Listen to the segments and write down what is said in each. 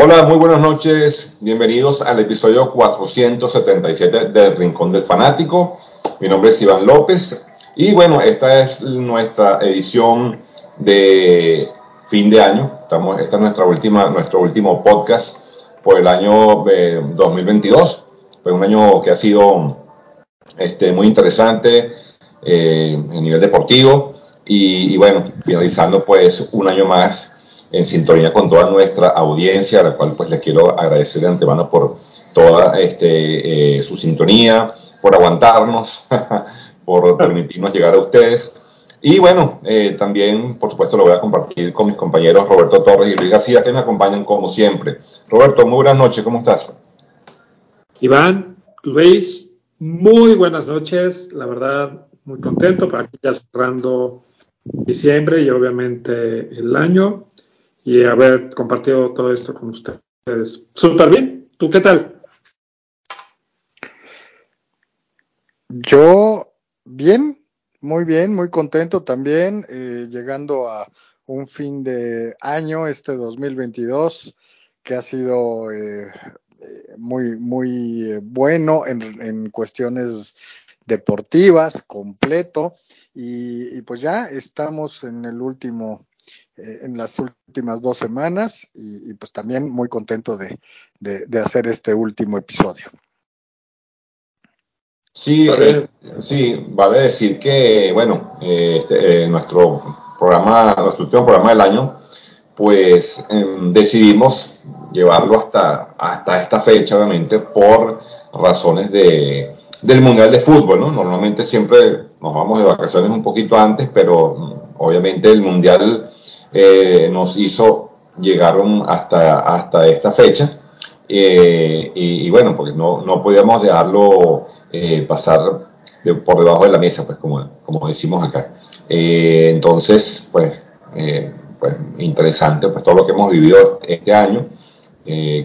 Hola, muy buenas noches. Bienvenidos al episodio 477 del Rincón del Fanático. Mi nombre es Iván López y bueno, esta es nuestra edición de fin de año. Estamos, esta es nuestra última, nuestro último podcast por el año 2022. Fue un año que ha sido este, muy interesante eh, a nivel deportivo y, y bueno, finalizando pues un año más en sintonía con toda nuestra audiencia, a la cual pues les quiero agradecer de antemano por toda este, eh, su sintonía, por aguantarnos, por permitirnos llegar a ustedes. Y bueno, eh, también por supuesto lo voy a compartir con mis compañeros Roberto Torres y Luis García, que me acompañan como siempre. Roberto, muy buenas noches, ¿cómo estás? Iván, Luis, muy buenas noches, la verdad, muy contento para aquí ya cerrando diciembre y obviamente el año y haber compartido todo esto con ustedes. Súper bien. ¿Tú qué tal? Yo, bien, muy bien, muy contento también, eh, llegando a un fin de año, este 2022, que ha sido eh, muy, muy eh, bueno en, en, cuestiones deportivas, completo, y, y, pues ya estamos en el último eh, en las últimas dos semanas y, y pues también muy contento de, de, de, hacer este último episodio. Sí, eh, sí, vale decir que, bueno, eh, este, nuestro programa, nuestro último programa del año, pues em, decidimos llevarlo hasta, hasta esta fecha, obviamente, por razones de, del Mundial de Fútbol, ¿no? Normalmente siempre nos vamos de vacaciones un poquito antes, pero mm, obviamente el Mundial eh, nos hizo llegar hasta, hasta esta fecha. Eh, y, bueno, porque no, no podíamos dejarlo eh, pasar por debajo de la mesa, pues como, como decimos acá. Entonces, pues, pues interesante pues todo lo que hemos vivido este año.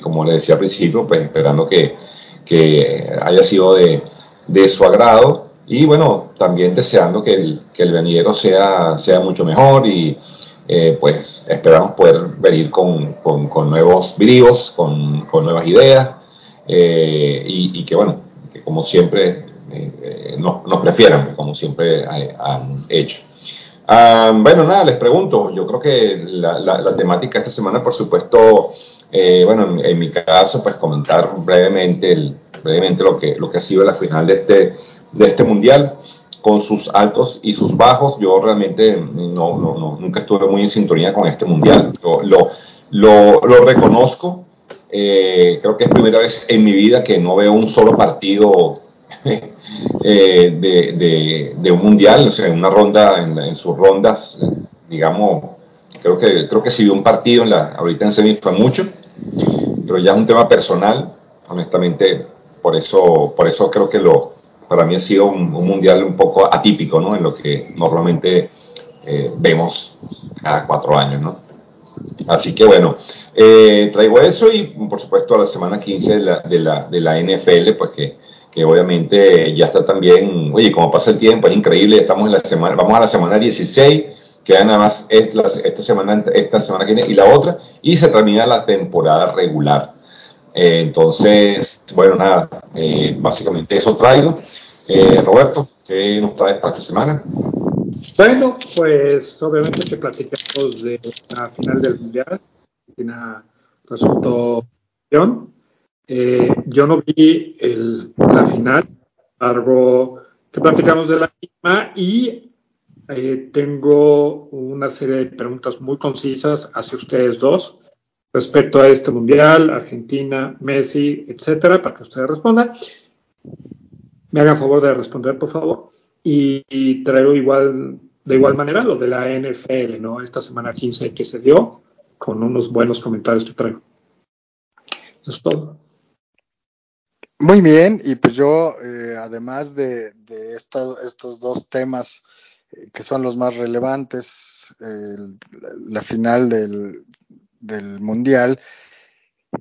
como le decía al principio, pues esperando que, que haya sido de, de su agrado y bueno, también deseando que el, que el venidero sea, sea mucho mejor y, eh, pues esperamos poder venir con, con, con nuevos bríos, con, con, nuevas ideas eh, y, y, que bueno, que como siempre eh, nos, nos, prefieran, pues, como siempre han hecho. Um, bueno, nada, les pregunto, yo creo que la, la, la temática esta semana, por supuesto, bueno, en, en, mi caso, pues comentar brevemente, el, brevemente lo, que, lo que ha sido la final de este, de este mundial con sus altos y sus bajos. Yo realmente no, no, no nunca estuve muy en sintonía con este mundial. Lo, lo, lo, lo reconozco. Eh, creo que es primera vez en mi vida que no veo un solo partido eh, de, de, de, un mundial, o sea, en una ronda, en, en, sus rondas, digamos, creo que, creo que si vi un partido en la, ahorita en semi fue mucho, pero ya es un tema personal, honestamente, por eso, por eso creo que lo, para mí ha sido un, un, mundial un poco atípico, ¿no? En lo que normalmente eh, vemos cada cuatro años, ¿no? Así que bueno, eh, traigo eso y por supuesto a la semana 15 de la, de la, NFL, pues que, que, obviamente ya está también, oye, como pasa el tiempo, es increíble, estamos en la semana, vamos a la semana 16, queda nada más esta, esta semana, esta semana que viene y la otra, y se termina la temporada regular. Eh, entonces, bueno, nada, eh, básicamente eso traigo. Eh, Roberto, ¿qué nos traes para esta semana? Bueno, pues obviamente que platicamos de la final del Mundial. Argentina resultó campeón. Eh, yo no vi el, la final, algo que platicamos de la misma y eh, tengo una serie de preguntas muy concisas hacia ustedes dos respecto a este mundial, Argentina, Messi, etcétera, para que ustedes respondan me hagan favor de responder, por favor. Y, y, traigo igual, de igual manera lo de la NFL, ¿no? Esta semana 15 que se dio, con unos buenos comentarios que traigo. Eso es todo. Muy bien, y pues yo, eh, además de, de estos dos temas eh, que son los más relevantes, la final del, del Mundial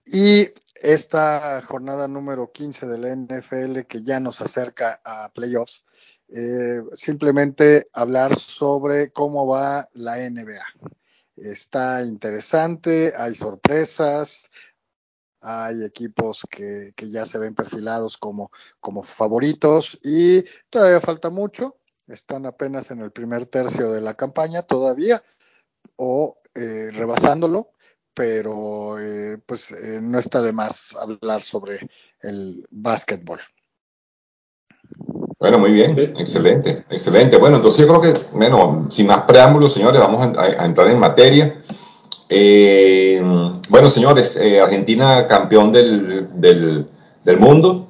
y esta jornada número 15 de la NFL que ya nos acerca a playoffs, eh, simplemente hablar sobre cómo va la NBA. Está interesante, hay sorpresas, hay equipos que, que ya se ven perfilados como, como favoritos y todavía falta mucho, están apenas en el primer tercio de la campaña todavía o eh, rebasándolo, pero eh, pues eh, no está de más hablar sobre el básquetbol. Bueno, muy bien, excelente, excelente. Bueno, entonces yo creo que, bueno, sin más preámbulos, señores, vamos a, entrar en materia. Eh, bueno, señores, eh, Argentina campeón del, del, del mundo,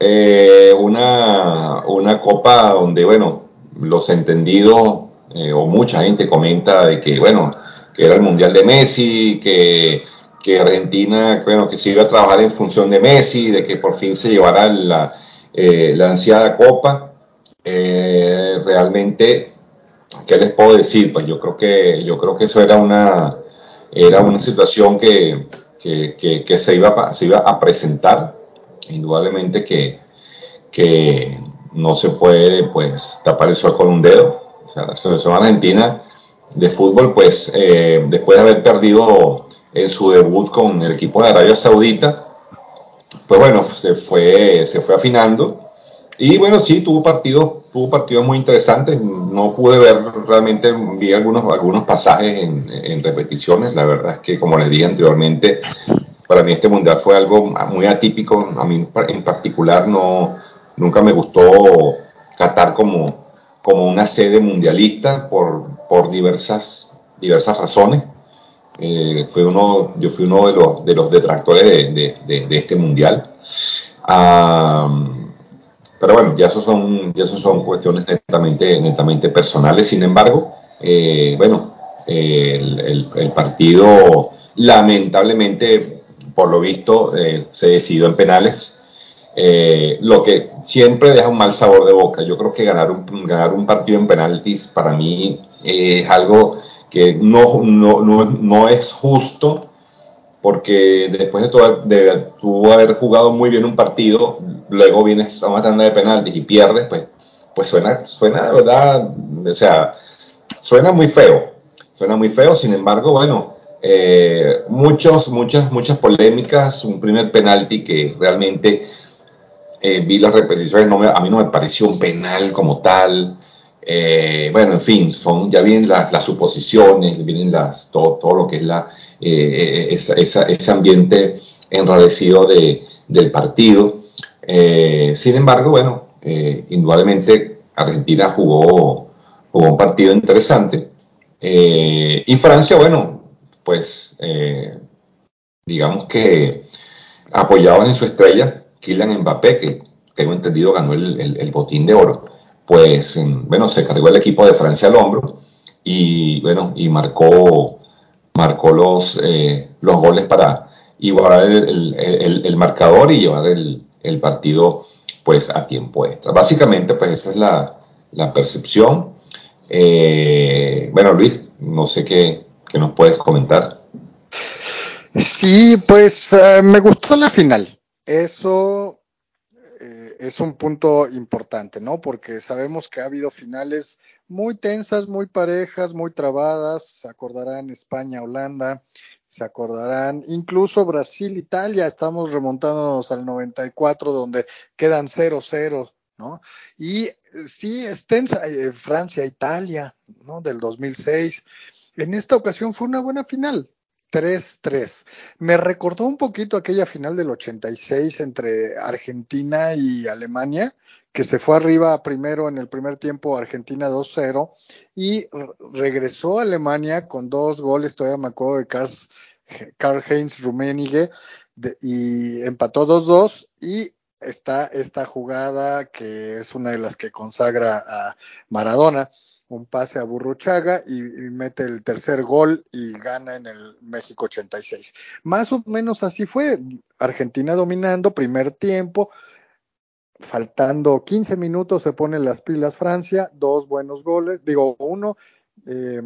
eh, una, una copa donde, bueno, los entendidos o mucha gente comenta de que, bueno, que era el Mundial de Messi, que, que Argentina, bueno, que se iba a trabajar en función de Messi, de que por fin se llevara la eh, la ansiada copa. Eh, realmente, ¿qué les puedo decir? Pues yo creo que, yo creo que eso era una, era una situación que, que, que, se, iba, se iba a presentar. Indudablemente que, que no se puede pues tapar el sol con un dedo. O sea, la selección argentina de fútbol, pues eh, después de haber perdido en su debut con el equipo de Arabia Saudita, pues bueno, se fue, se fue afinando. Y bueno, sí, tuvo partidos, tuvo partidos muy interesantes. No pude ver realmente, vi algunos, algunos pasajes en, en, repeticiones. La verdad es que, como les dije anteriormente, para mí este mundial fue algo muy atípico. A mí en particular no, nunca me gustó Qatar como, como una sede mundialista por, por diversas, diversas razones. Eh, fue uno, yo fui uno de los, de los detractores de, de, de este mundial. pero bueno, ya eso son, ya eso son cuestiones netamente, netamente personales. Sin embargo, eh, bueno, el, el, partido lamentablemente, por lo visto, eh, se decidió en penales. lo que siempre deja un mal sabor de boca. Yo creo que ganar un, ganar un partido en penaltis para mí es algo que no, no, no, no es justo porque después de, todo, de haber jugado muy bien un partido, luego vienes a una tanda de penaltis y pierdes, pues, pues suena, suena de verdad, o sea, suena muy feo, suena muy feo, sin embargo, bueno, eh, muchos, muchas, muchas polémicas, un primer penalti que realmente eh, vi las repeticiones, no a mí no me pareció un penal como tal, eh, bueno, en fin, son, ya vienen las, las suposiciones, vienen las, todo, todo, lo que es la, eh, esa, esa, ese ambiente enradecido de, del partido. Eh, sin embargo, bueno, indudablemente Argentina jugó, jugó, un partido interesante. Y Francia, bueno, pues digamos que apoyados en su estrella, Kylian Mbappé, que tengo entendido ganó el botín de oro pues bueno, se cargó el equipo de Francia al hombro y bueno, y marcó, marcó los, eh, los goles para igualar el, el, el marcador y llevar el, partido pues a tiempo extra. Básicamente pues esa es la, la percepción. Eh, bueno, Luis, no sé qué, qué, nos puedes comentar. Sí, pues uh, me gustó la final. Eso es un punto importante, ¿no? Porque sabemos que ha habido finales muy tensas, muy parejas, muy trabadas. Se acordarán España-Holanda, se acordarán incluso Brasil-Italia. Estamos remontándonos al 94, donde quedan 0-0, ¿no? Y sí, es tensa eh, Francia-Italia, ¿no? Del 2006. En esta ocasión fue una buena final. 3-3. Me recordó un poquito aquella final del 86 entre Argentina y Alemania, que se fue arriba primero en el primer tiempo Argentina 2-0 y regresó a Alemania con dos goles, todavía me acuerdo de Karl, Heinz Rummenigge y empató 2-2 y está esta jugada que es una de las que consagra a Maradona un pase a Burruchaga y, y, mete el tercer gol y gana en el México 86. Más o menos así fue. Argentina dominando, primer tiempo, faltando 15 minutos se pone las pilas Francia, dos buenos goles, digo uno. Eh,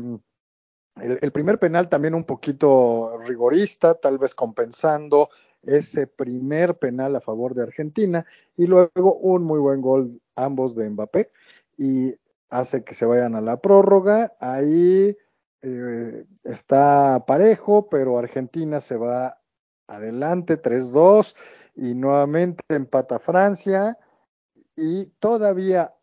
el, el, primer penal también un poquito rigorista, tal vez compensando ese primer penal a favor de Argentina y luego un muy buen gol ambos de Mbappé y hace que se vayan a la prórroga. Ahí eh, está parejo, pero Argentina se va adelante 3-2 y nuevamente empata Francia y todavía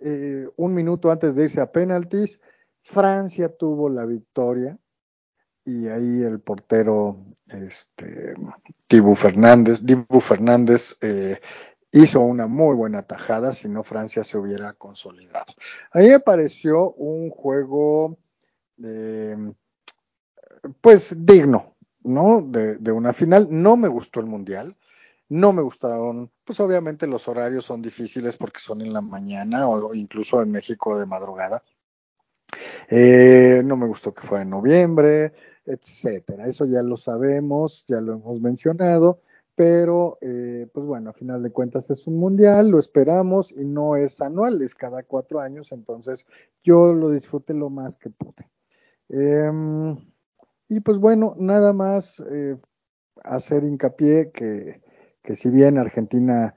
eh, un minuto antes de irse a penaltis, Francia tuvo la victoria y ahí el portero este, Tibu Fernández, Dibu Fernández eh, hizo una muy buena tajada, si no Francia se hubiera consolidado. Ahí apareció un juego eh, pues digno, ¿no? De, de, una final. No me gustó el Mundial. No me gustaron, pues obviamente los horarios son difíciles porque son en la mañana o incluso en México de madrugada. Eh, no me gustó que fuera en noviembre, etcétera. Eso ya lo sabemos, ya lo hemos mencionado, pero eh, pues bueno, a final de cuentas es un mundial, lo esperamos y no es anual, es cada cuatro años, entonces yo lo disfruté lo más que pude. Eh, y pues bueno, nada más eh, hacer hincapié que, que, si bien Argentina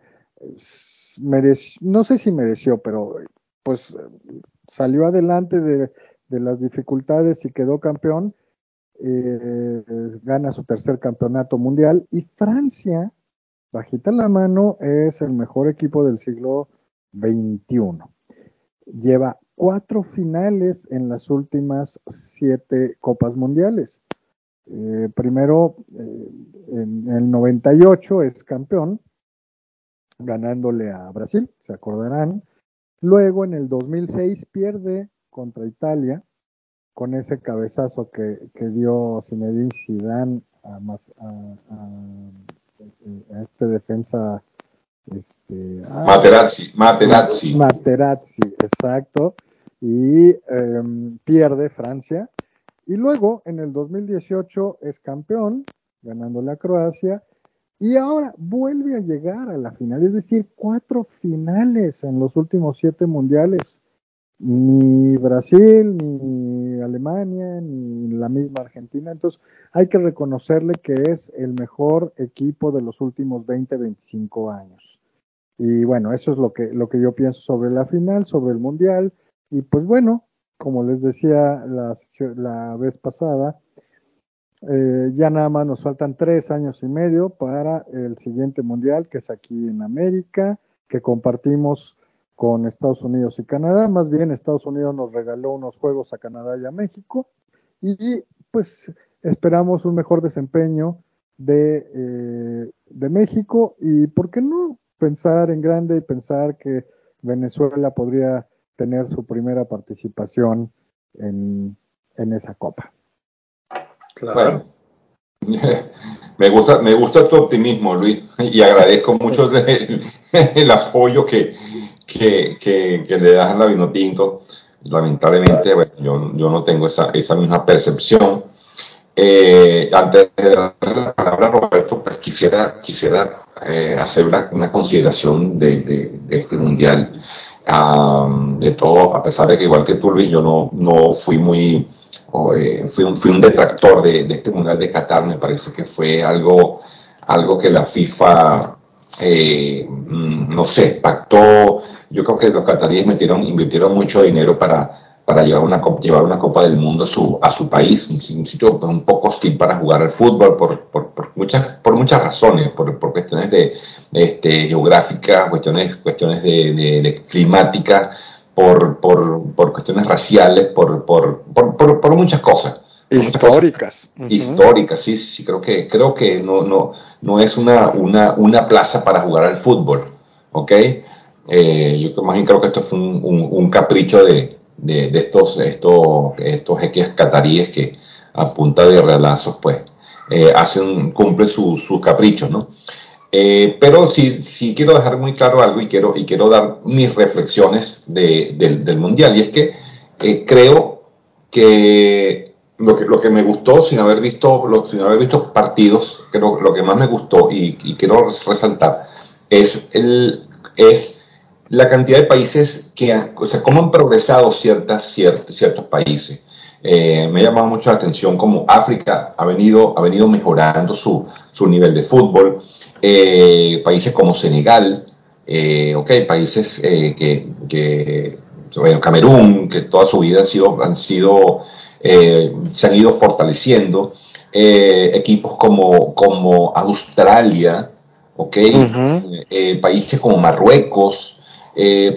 mereció, no sé si mereció, pero pues salió adelante de, de las dificultades y quedó campeón, eh, gana su tercer campeonato mundial y Francia, bajita la mano, es el mejor equipo del siglo XXI. Lleva cuatro finales en las últimas siete copas mundiales. Eh, primero, eh, en el 98 es campeón, ganándole a Brasil, se acordarán. Luego, en el 2006, pierde contra Italia con ese cabezazo que, que dio Zinedine Zidane a, a, a, a este defensa este, ah, Materazzi, Materazzi. Materazzi, exacto. Y eh, pierde Francia. Y luego, en el 2018, es campeón, ganando la Croacia. Y ahora vuelve a llegar a la final, es decir, cuatro finales en los últimos siete mundiales ni Brasil, ni Alemania, ni la misma Argentina. Entonces hay que reconocerle que es el mejor equipo de los últimos 20, 25 años. Y bueno, eso es lo que, lo que yo pienso sobre la final, sobre el Mundial. Y pues bueno, como les decía la, la vez pasada, eh, ya nada más nos faltan tres años y medio para el siguiente Mundial, que es aquí en América, que compartimos con Estados Unidos y Canadá. Más bien Estados Unidos nos regaló unos juegos a Canadá y a México y pues esperamos un mejor desempeño de, eh, de México y por qué no pensar en grande y pensar que Venezuela podría tener su primera participación en, en esa copa. Claro. Me gusta, me gusta tu optimismo, Luis, y agradezco mucho el, el apoyo que, que, que, que le das la vino tinto. Lamentablemente, bueno, yo, yo no tengo esa, esa misma percepción. Eh, antes de dar la palabra a Roberto, pues quisiera, quisiera eh, hacer una, una consideración de, de, de, este mundial. Um, de todo, a pesar de que igual que tú, Luis, yo no, no fui muy, eh, fui, un, fui un detractor de, este mundial de Qatar. Me parece que fue algo, algo que la FIFA, eh, mm, no sé, pactó yo creo que los cataríes metieron, invirtieron mucho dinero para, llevar, una, llevar una Copa del Mundo a su, a su país, un, sitio un poco hostil para jugar al fútbol por, muchas, por muchas razones, por, cuestiones de, este, geográficas, cuestiones, cuestiones de, de, de climáticas, por, por, por, cuestiones raciales, por, por, por, por muchas cosas. Históricas. Uh -huh. Históricas, sí, sí, creo que, creo que no, no, no es una, una, una plaza para jugar al fútbol, ¿ok? Eh, yo más creo que esto fue un, un, un capricho de, de, de, estos, estos, estos jeques cataríes que a punta de relazos pues eh, hacen, cumplen sus su caprichos, ¿no? Eh, pero sí, sí, quiero dejar muy claro algo y quiero, y quiero dar mis reflexiones de, de, del Mundial. Y es que eh, creo que lo, que lo que me gustó sin haber visto, lo, sin haber visto partidos, creo lo que más me gustó y, y quiero resaltar es, el, es la cantidad de países que, o sea, cómo han progresado ciertas, ciert, ciertos países. Eh, me ha llamado mucho la atención cómo África ha venido, ha venido mejorando su, su nivel de fútbol. Eh, países como Senegal, eh, okay, países eh, que, que, bueno, Camerún, que toda su vida han sido, han sido se han ido fortaleciendo. equipos como, como Australia, ¿ok? Eh, países como Marruecos,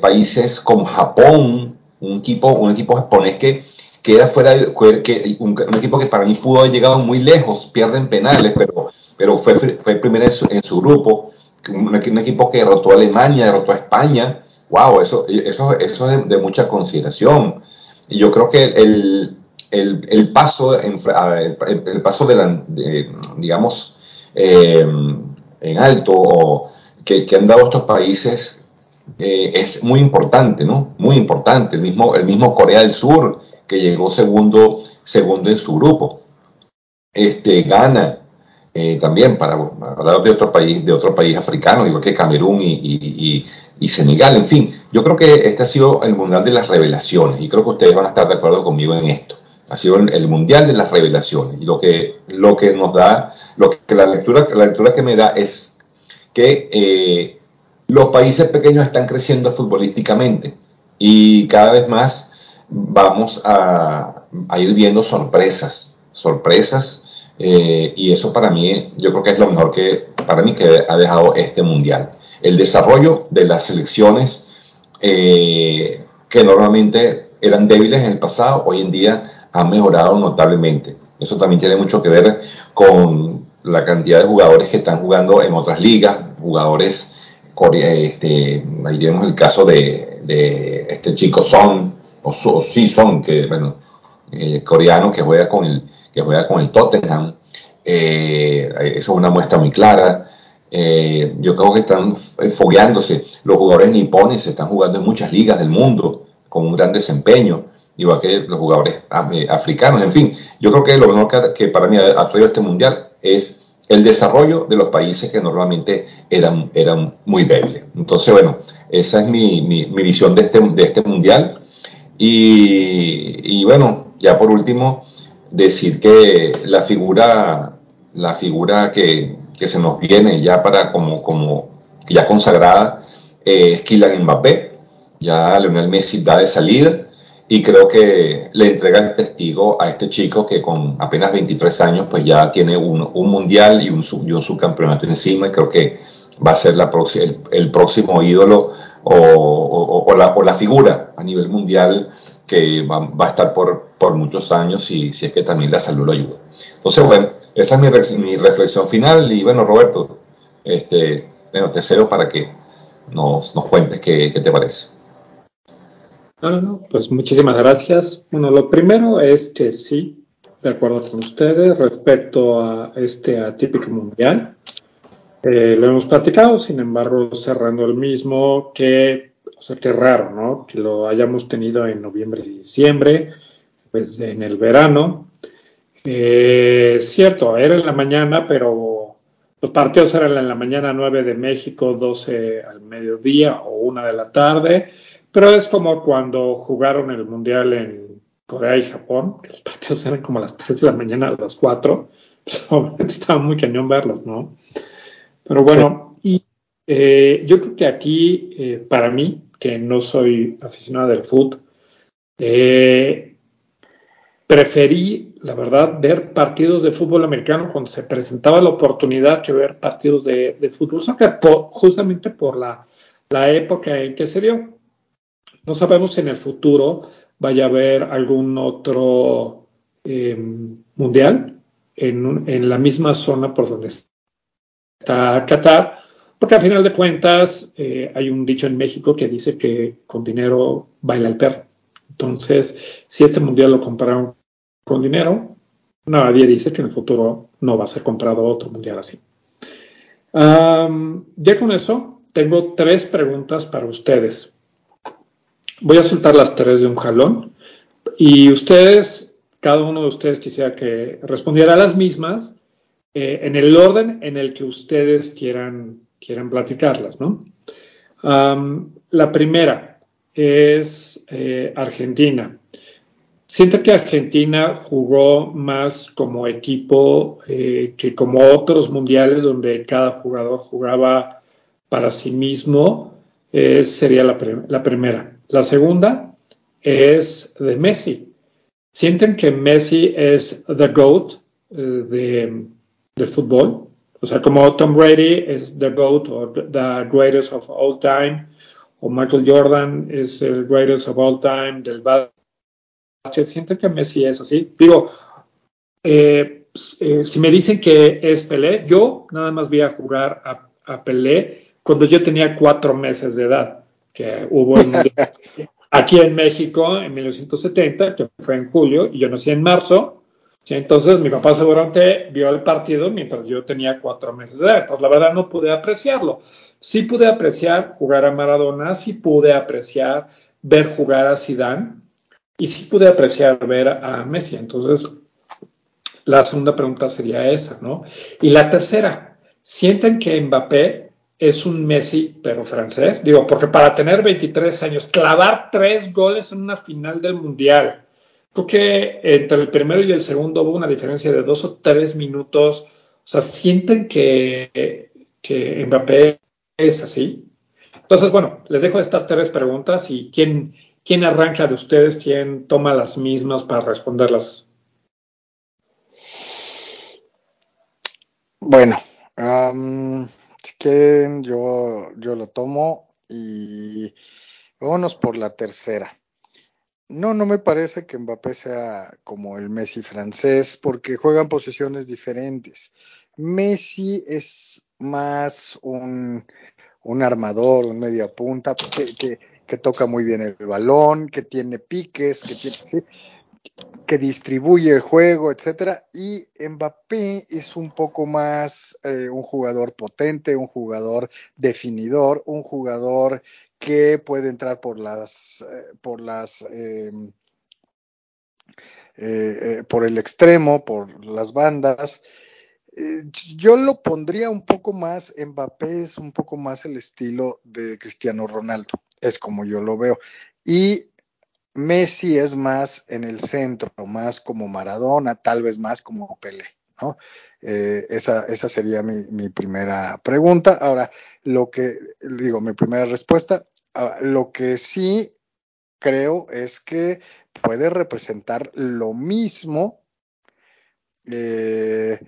países como Japón, un equipo, un equipo japonés que queda fuera, que, un, equipo que para mí pudo haber llegado muy lejos, pierden penales, pero, pero fue, fue primero en su, en su grupo, un, equipo que derrotó a Alemania, derrotó a España, wow, eso, eso, eso es de, mucha consideración. Y yo creo que el, el, el paso, en, el, paso de la, digamos, eh, en alto que, que, han dado estos países eh, es muy importante, ¿no? Muy importante. El mismo, el mismo Corea del Sur, que llegó segundo, segundo en su grupo. Este, Ghana, eh, también para hablar de otro país, de otro país africano, igual que Camerún y, y, Senegal, en fin. Yo creo que este ha sido el mundial de las revelaciones y creo que ustedes van a estar de acuerdo conmigo en esto. Ha sido el, mundial de las revelaciones y lo que, lo que nos da, lo que la lectura, la lectura que me da es que eh, los países pequeños están creciendo futbolísticamente y cada vez más vamos a, ir viendo sorpresas, sorpresas eh, y eso para mí, yo creo que es lo mejor que, para mí, que ha dejado este mundial. El desarrollo de las selecciones eh, que normalmente eran débiles en el pasado, hoy en día han mejorado notablemente. Eso también tiene mucho que ver con la cantidad de jugadores que están jugando en otras ligas, jugadores, este, ahí tenemos el caso de este chico Son, o, o sí Son, que bueno, eh, coreano que juega con el que juega con el Tottenham. Eh, eso es una muestra muy clara. Eh, yo creo que están fogueándose. Los jugadores nipones están jugando en muchas ligas del mundo con un gran desempeño, igual que los jugadores africanos. En fin, yo creo que lo mejor que, para mí ha, traído este mundial es el desarrollo de los países que normalmente eran, eran muy débiles. Entonces, bueno, esa es mi, mi, visión de este, de este mundial. Y, bueno, ya por último, decir que la figura, la figura que, que se nos viene ya para como, como ya consagrada eh, es Kylian Mbappé. Ya Leonel Messi da de salida y creo que le entrega el testigo a este chico que con apenas 23 años pues ya tiene un, un mundial y un, y un, subcampeonato encima y creo que va a ser la el, próximo ídolo o, o, la, o la figura a nivel mundial que va, va a estar por, por, muchos años y si es que también la salud lo ayuda. Entonces, bueno, esa es mi, mi reflexión final y bueno, Roberto, este, bueno, te cedo para que nos, nos cuentes qué, qué, te parece. No, no, no, pues muchísimas gracias. Bueno, lo primero es que sí, de acuerdo con ustedes, respecto a este atípico mundial, eh, lo hemos platicado, sin embargo, cerrando el mismo, que o sea, qué raro, ¿no? Que lo hayamos tenido en noviembre y diciembre, pues en el verano. Eh, cierto, era en la mañana, pero los partidos eran en la mañana 9 de México, 12 al mediodía o 1 de la tarde, pero es como cuando jugaron el Mundial en Corea y Japón, que los partidos eran como a las 3 de la mañana, a las 4, pues, estaba muy cañón verlos, ¿no? Pero bueno, y eh, yo creo que aquí, eh, para mí, que no soy aficionado del fútbol, eh, preferí, la verdad, ver partidos de fútbol americano cuando se presentaba la oportunidad que ver partidos de, fútbol soccer, justamente por la, época en que se dio. No sabemos si en el futuro vaya a haber algún otro eh, mundial en, en, la misma zona por donde está Qatar porque al final de cuentas eh, hay un dicho en México que dice que con dinero baila el perro. Entonces, si este mundial lo compraron con dinero, nadie dice que en el futuro no va a ser comprado otro mundial así. ya con eso, tengo tres preguntas para ustedes. Voy a soltar las tres de un jalón y ustedes, cada uno de ustedes quisiera que respondiera a las mismas eh, en el orden en el que ustedes quieran quieran platicarlas, ¿no? la primera es eh, Argentina. Siento que Argentina jugó más como equipo eh, que como otros mundiales donde cada jugador jugaba para sí mismo. Eh, sería la, la primera. La segunda es de Messi. Sienten que Messi es the GOAT de, del fútbol. O sea, como Tom Brady es the GOAT o the greatest of all time, o Michael Jordan es el greatest of all time del básquet. Siento que Messi es así. Digo, eh, eh, si me dicen que es Pelé, yo nada más voy a jugar a, a Pelé cuando yo tenía cuatro meses de edad, que hubo el aquí en México en 1970, que fue en julio, y yo nací en marzo. Entonces mi papá seguramente vio el partido mientras yo tenía cuatro meses de edad. Entonces la verdad no pude apreciarlo. Sí pude apreciar jugar a Maradona, sí pude apreciar ver jugar a Zidane y sí pude apreciar ver a Messi. Entonces la segunda pregunta sería esa, ¿no? Y la tercera, ¿sienten que Mbappé es un Messi, pero francés. Digo, porque para tener 23 años, clavar tres goles en una final del Mundial, creo que entre el primero y el segundo hubo una diferencia de dos o tres minutos. O sea, sienten que, que Mbappé es así. Entonces, bueno, les dejo estas tres preguntas y quién, quién arranca de ustedes, quién toma las mismas para responderlas. Bueno, si quieren, yo, yo lo tomo y vámonos por la tercera. No, no me parece que Mbappé sea como el Messi francés porque juegan posiciones diferentes. Messi es más un, un armador, un media punta que, que, toca muy bien el balón, que tiene piques, que tiene, que distribuye el juego, etcétera. Y Mbappé es un poco más eh, un jugador potente, un jugador definidor, un jugador que puede entrar por las, eh, por las, em, eh, por el extremo, por las bandas. Yo lo pondría un poco más, Mbappé es un poco más el estilo de Cristiano Ronaldo, es como yo lo veo. Y Messi es más en el centro, más como Maradona, tal vez más como Pelé, ¿no? Eh, esa, esa, sería mi, mi, primera pregunta. Ahora, lo que digo, mi primera respuesta, ahora, lo que sí creo es que puede representar lo mismo eh,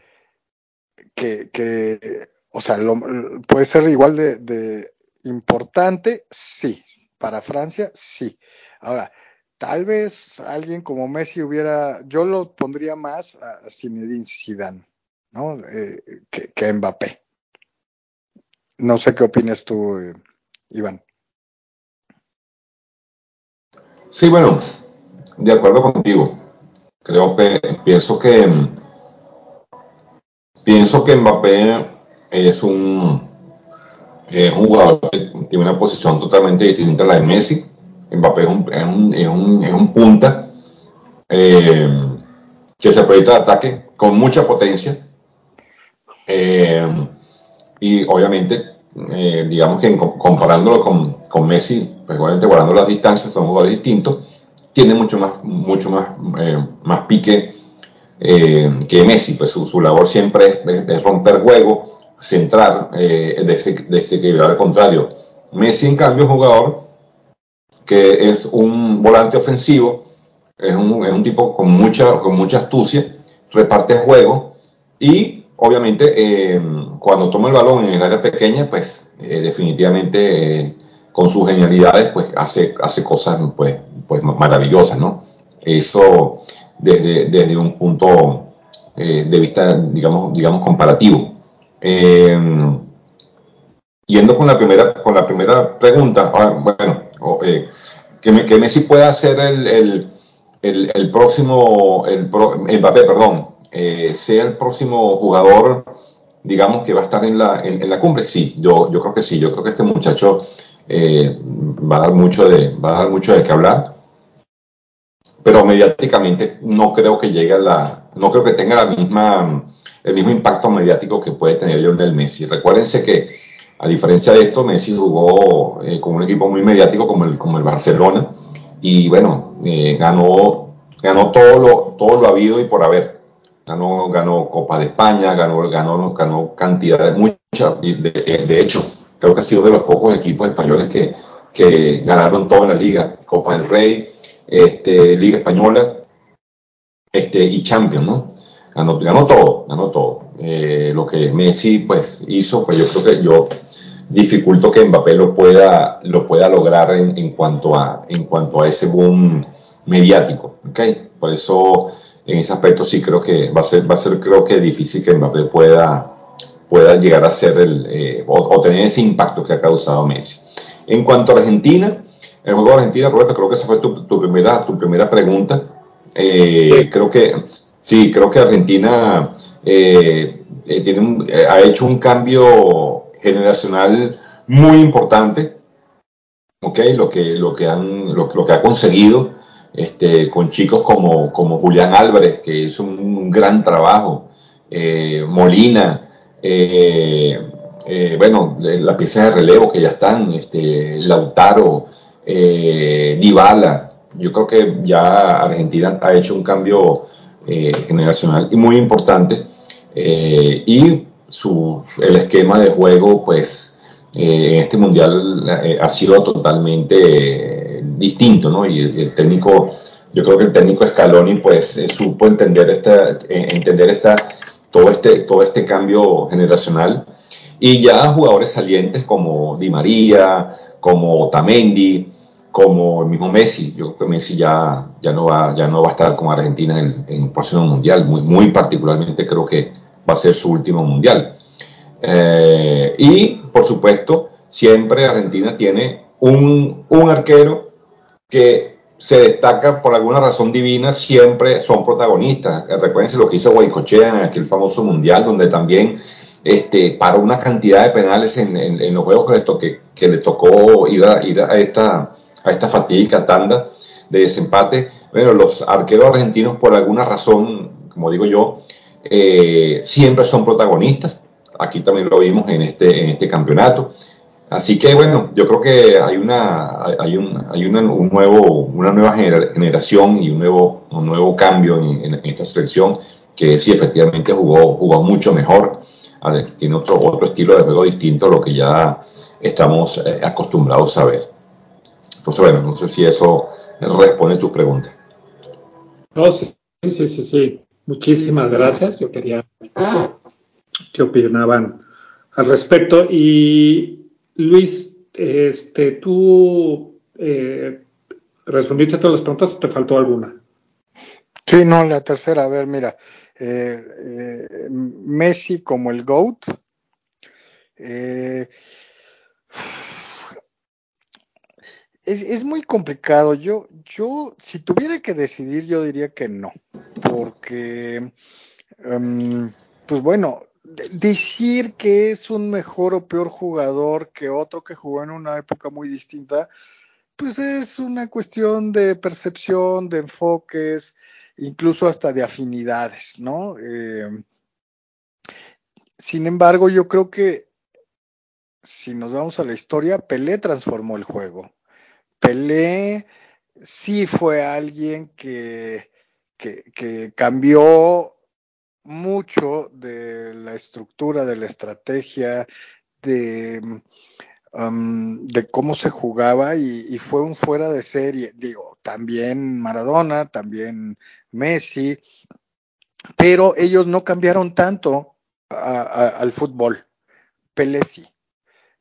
que, que, o sea, lo, puede ser igual de, de importante, sí. Para Francia, sí. Ahora, Tal vez alguien como Messi hubiera, yo lo pondría más a Zinedine Zidane, ¿no? Eh, que, que, Mbappé. No sé qué opinas tú, eh, Iván. Sí, bueno, de acuerdo contigo. Creo que pienso que pienso que Mbappé es un, es un jugador que tiene una posición totalmente distinta a la de Messi Mbappé es un, es un, es un, es un punta eh, que se proyecta de ataque con mucha potencia. Eh, y obviamente, eh, digamos que comparándolo con, con, Messi, pues obviamente guardando las distancias, son jugadores distintos, tiene mucho más, mucho más, más pique que Messi, pues su, su labor siempre es, es, romper juego, centrar, desequilibrar al contrario. Messi, en cambio, es un jugador que es un volante ofensivo, es un, es un tipo con mucha, con mucha astucia, reparte juego y obviamente eh, cuando toma el balón en el área pequeña, pues eh, definitivamente eh, con sus genialidades, pues hace, hace cosas pues, pues maravillosas, ¿no? Eso desde, desde un punto de vista, digamos, digamos comparativo. yendo con la primera, con la primera pregunta, ah, bueno, eh, que, que, Messi pueda ser el, el, el, próximo, el pro, perdón, eh, sea el próximo jugador, digamos, que va a estar en la, en, la cumbre, sí, yo, yo creo que sí, yo creo que este muchacho eh, va a dar mucho de, va a dar mucho de qué hablar, pero mediáticamente no creo que llegue a la, no creo que tenga la misma, el mismo impacto mediático que puede tener Lionel Messi. Recuérdense que a diferencia de esto, Messi jugó eh, con un equipo muy mediático como el, como el Barcelona y bueno, eh, ganó, ganó todo, lo, todo lo habido y por haber. Ganó, ganó Copa de España, ganó, ganó, ganó cantidad de muchas, de, de, hecho, creo que ha sido de los pocos equipos españoles que, que ganaron toda la liga, Copa del Rey, este, Liga Española este, y Champions, ¿no? ganó, todo, ganó todo. Eh, lo que Messi pues hizo, pues yo creo que yo dificulto que Mbappé lo pueda, lo pueda lograr en, en, cuanto a, en cuanto a ese boom mediático. ¿okay? Por eso, en ese aspecto sí creo que va a ser, va a ser creo que difícil que Mbappé pueda, pueda llegar a ser el, eh, o, o, tener ese impacto que ha causado Messi. En cuanto a Argentina, el juego de Argentina, Roberto, creo que esa fue tu, tu primera, tu primera pregunta. Eh, creo que, sí, creo que Argentina eh, eh tiene un, eh, ha hecho un cambio generacional muy importante, ¿ok? Lo que, lo que, han, lo, lo que ha conseguido este, con chicos como, como Julián Álvarez, que hizo un, un gran trabajo, eh, Molina, bueno, las piezas de relevo que ya están, este, Lautaro, Dybala, yo creo que ya Argentina ha hecho un cambio generacional y muy importante y su, el esquema de juego, pues eh, en este mundial eh, ha sido totalmente eh, distinto, ¿no? Y el, el, técnico, yo creo que el técnico Scaloni, pues supo entender esta, entender esta, todo este, todo este cambio generacional. Y ya jugadores salientes como Di María, como Tamendi, como el mismo Messi, yo creo que Messi ya, ya, no, va, ya no va a estar con Argentina en, en el próximo mundial, muy, muy particularmente creo que va a ser su último mundial. Eh, y, por supuesto, siempre Argentina tiene un, un, arquero que se destaca por alguna razón divina, siempre son protagonistas. Recuerden lo que hizo Guaycochea en aquel famoso mundial, donde también este, paró una cantidad de penales en, en, en los juegos que le, toque, que le tocó ir, a, ir a, esta, a esta fatídica tanda de desempate. Bueno, los arqueros argentinos, por alguna razón, como digo yo, eh, siempre son protagonistas. Aquí también lo vimos en este, en este campeonato. Así que bueno, yo creo que hay una, hay un, hay una, un nuevo, una nueva generación y un nuevo, un nuevo cambio en, en, esta selección que sí efectivamente jugó, jugó mucho mejor, tiene otro, otro estilo de juego distinto a lo que ya estamos eh, acostumbrados a ver. Entonces bueno, no sé si eso responde a tus preguntas. No, sí, sí, sí, sí. Muchísimas gracias. Yo quería qué opinaban al respecto. Y Luis, este, tú eh, respondiste a todas las preguntas, ¿te faltó alguna? Sí, no, la tercera, a ver, mira, eh, eh, Messi como el GOAT. Eh, es, es, muy complicado. Yo, yo, si tuviera que decidir, yo diría que no, porque, um, pues bueno, decir que es un mejor o peor jugador que otro que jugó en una época muy distinta, pues es una cuestión de percepción, de enfoques, incluso hasta de afinidades, ¿no? Eh, sin embargo, yo creo que si nos vamos a la historia, Pelé transformó el juego. Pelé sí fue alguien que, que, que cambió mucho de la estructura, de la estrategia, de, um, de cómo se jugaba y, y, fue un fuera de serie. Digo, también Maradona, también Messi, pero ellos no cambiaron tanto al fútbol. Pelé.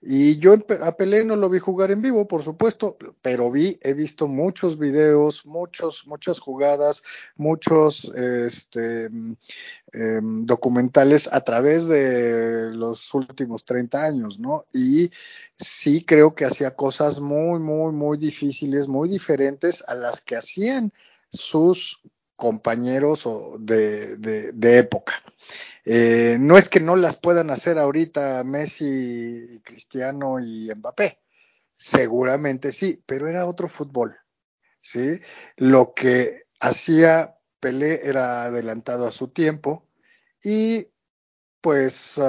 Y yo a Pelé no lo vi jugar en vivo, por supuesto, pero vi, he visto muchos videos, muchos, muchas jugadas, muchos este, eh, documentales a través de los últimos 30 años, ¿no? Y sí creo que hacía cosas muy, muy, muy difíciles, muy diferentes a las que hacían sus compañeros de, de, de época. Eh, no es que no las puedan hacer ahorita Messi, Cristiano y Mbappé. Seguramente sí, pero era otro fútbol. ¿sí? Lo que hacía Pelé era adelantado a su tiempo y pues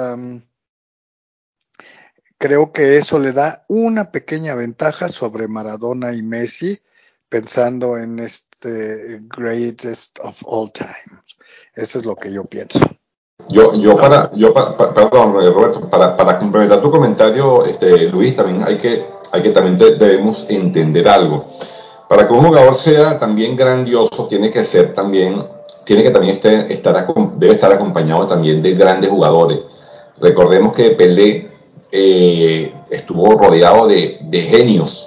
creo que eso le da una pequeña ventaja sobre Maradona y Messi pensando en este greatest of all times. Eso es lo que yo pienso. Yo, yo para, yo perdón, Roberto, para, complementar tu comentario, este, Luis, también hay que, hay que también de, debemos entender algo. Para que un jugador sea también grandioso, tiene que ser también tiene que también estar, debe estar acompañado también de grandes jugadores. Recordemos que Pelé eh, estuvo rodeado de, genios,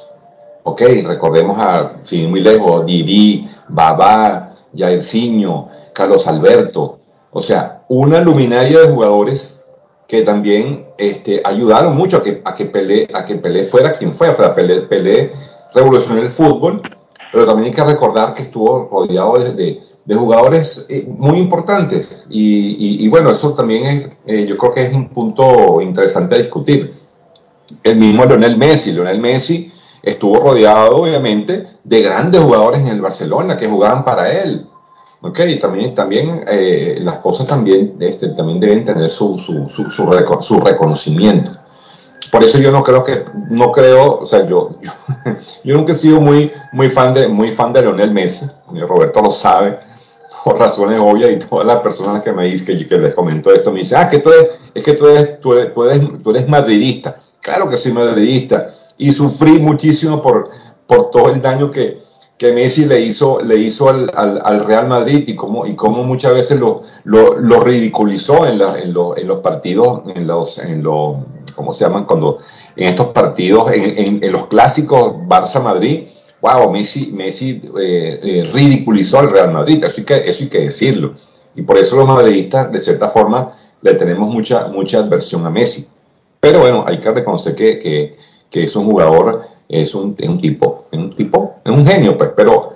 ¿ok? Recordemos a, sin muy lejos, Didi, Babá, Jairzinho, Carlos Alberto, o sea, una luminaria de jugadores que también este, ayudaron mucho a que, a que, Pelé, a que Pelé fuera quien fue. O sea, Pelé, Pelé revolucionó el fútbol, pero también hay que recordar que estuvo rodeado de, de, jugadores eh, muy importantes. Y, y, bueno, eso también es, eh, yo creo que es un punto interesante a discutir. El mismo Lionel Messi, Lionel Messi estuvo rodeado obviamente de grandes jugadores en el Barcelona que jugaban para él. Ok, también, también eh, las cosas también, este, también deben tener su, su, su, su, reconocimiento. Por eso yo no creo que, no creo, o sea, yo, yo, nunca he sido muy, muy, fan de, muy fan de Lionel Messi, Roberto lo sabe, por razones obvias, y todas las personas que me dicen, que, que les comento esto, me dicen, ah, que tú eres, es que tú eres, tú eres, tú eres, tú eres madridista. Claro que soy madridista, y sufrí muchísimo por, por todo el daño que, que Messi le hizo, le hizo al, al, Real Madrid y cómo, y cómo muchas veces lo, lo, lo ridiculizó en, la, en, en, los partidos, en los, en los, ¿cómo se llaman? Cuando, en estos partidos, en, en los clásicos Barça-Madrid, wow, Messi, Messi eh, eh, ridiculizó al Real Madrid, eso hay, que, eso hay que decirlo. Y por eso los madridistas, de cierta forma, le tenemos mucha, mucha adversión a Messi. Pero bueno, hay que reconocer que, que, que es un jugador es un, es un tipo, es un tipo, es un genio, pues, pero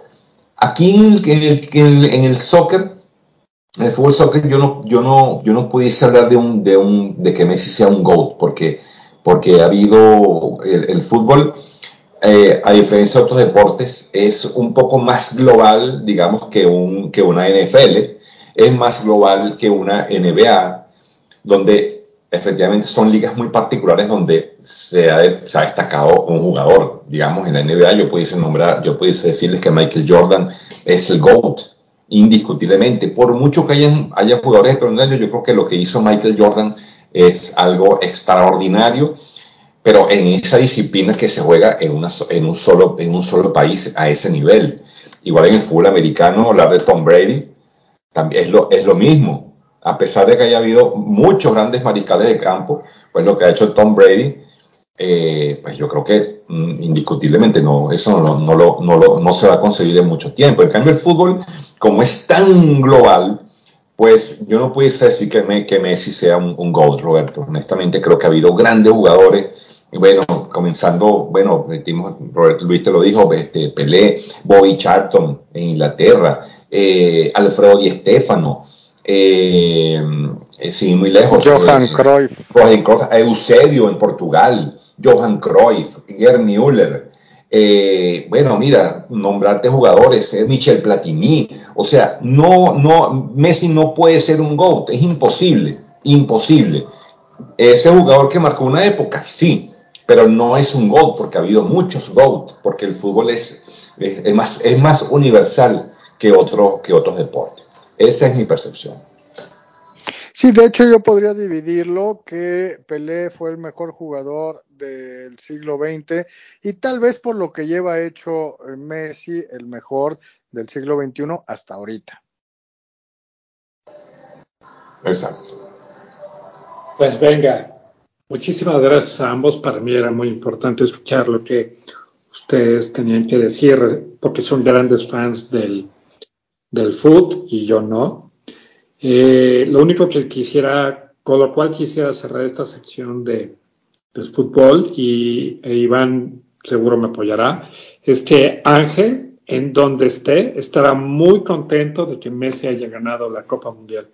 aquí en el, en el, soccer, en el fútbol soccer, yo no, yo no, yo no pudiese hablar de un, de un, de que Messi sea un GOAT, porque, porque ha habido el, fútbol, eh, a diferencia de otros deportes, es un poco más global, digamos, que, un, que una NFL, es más global que una NBA, donde efectivamente son ligas muy particulares donde se ha, destacado un jugador. Digamos, en la NBA yo pudiese nombrar, yo pudiese decirles que Michael Jordan es el GOAT, indiscutiblemente. Por mucho que hayan, haya jugadores extraordinarios, yo creo que lo que hizo Michael Jordan es algo extraordinario, pero en esa disciplina que se juega en, una, en, un, solo, en un solo país a ese nivel. Igual en el fútbol americano, hablar de Tom Brady también es lo, es lo mismo a pesar de que haya habido muchos grandes mariscales de campo, pues lo que ha hecho Tom Brady, eh, pues yo creo que mm, indiscutiblemente no, eso no, no, lo, no, no, se va a conseguir en mucho tiempo. En cambio, el fútbol, como es tan global, pues yo no pudiese decir que, me, que Messi sea un, un Roberto. Honestamente, creo que ha habido grandes jugadores. Bueno, comenzando, bueno, Roberto Luis te lo dijo, este, Pelé, Bobby Charlton en Inglaterra, eh, Alfredo Di Stefano, eh, eh, sí, muy lejos. Johan eh, Cruyff. Johan Cruyff. Eusebio en Portugal, Johan Cruyff, Gerd Müller. bueno, mira, nombrarte jugadores, Michel Platini. O sea, no, no, Messi no puede ser un GOAT, es imposible, imposible. Ese jugador que marcó una época, sí, pero no es un GOAT porque ha habido muchos GOAT, porque el fútbol es, es, más, es más universal que, otro, que otros deportes. Esa es mi percepción. Sí, de hecho yo podría dividirlo que Pelé fue el mejor jugador del siglo XX y tal vez por lo que lleva hecho eh, Messi el mejor del siglo XXI hasta ahorita. Exacto. Pues venga, muchísimas gracias a ambos. Para mí era muy importante escuchar lo que ustedes tenían que decir porque son grandes fans del, del foot y yo no. Eh, lo único que quisiera, con lo cual quisiera cerrar esta sección de, del fútbol y e Iván seguro me apoyará, es que Ángel, en donde esté, estará muy contento de que Messi haya ganado la Copa Mundial.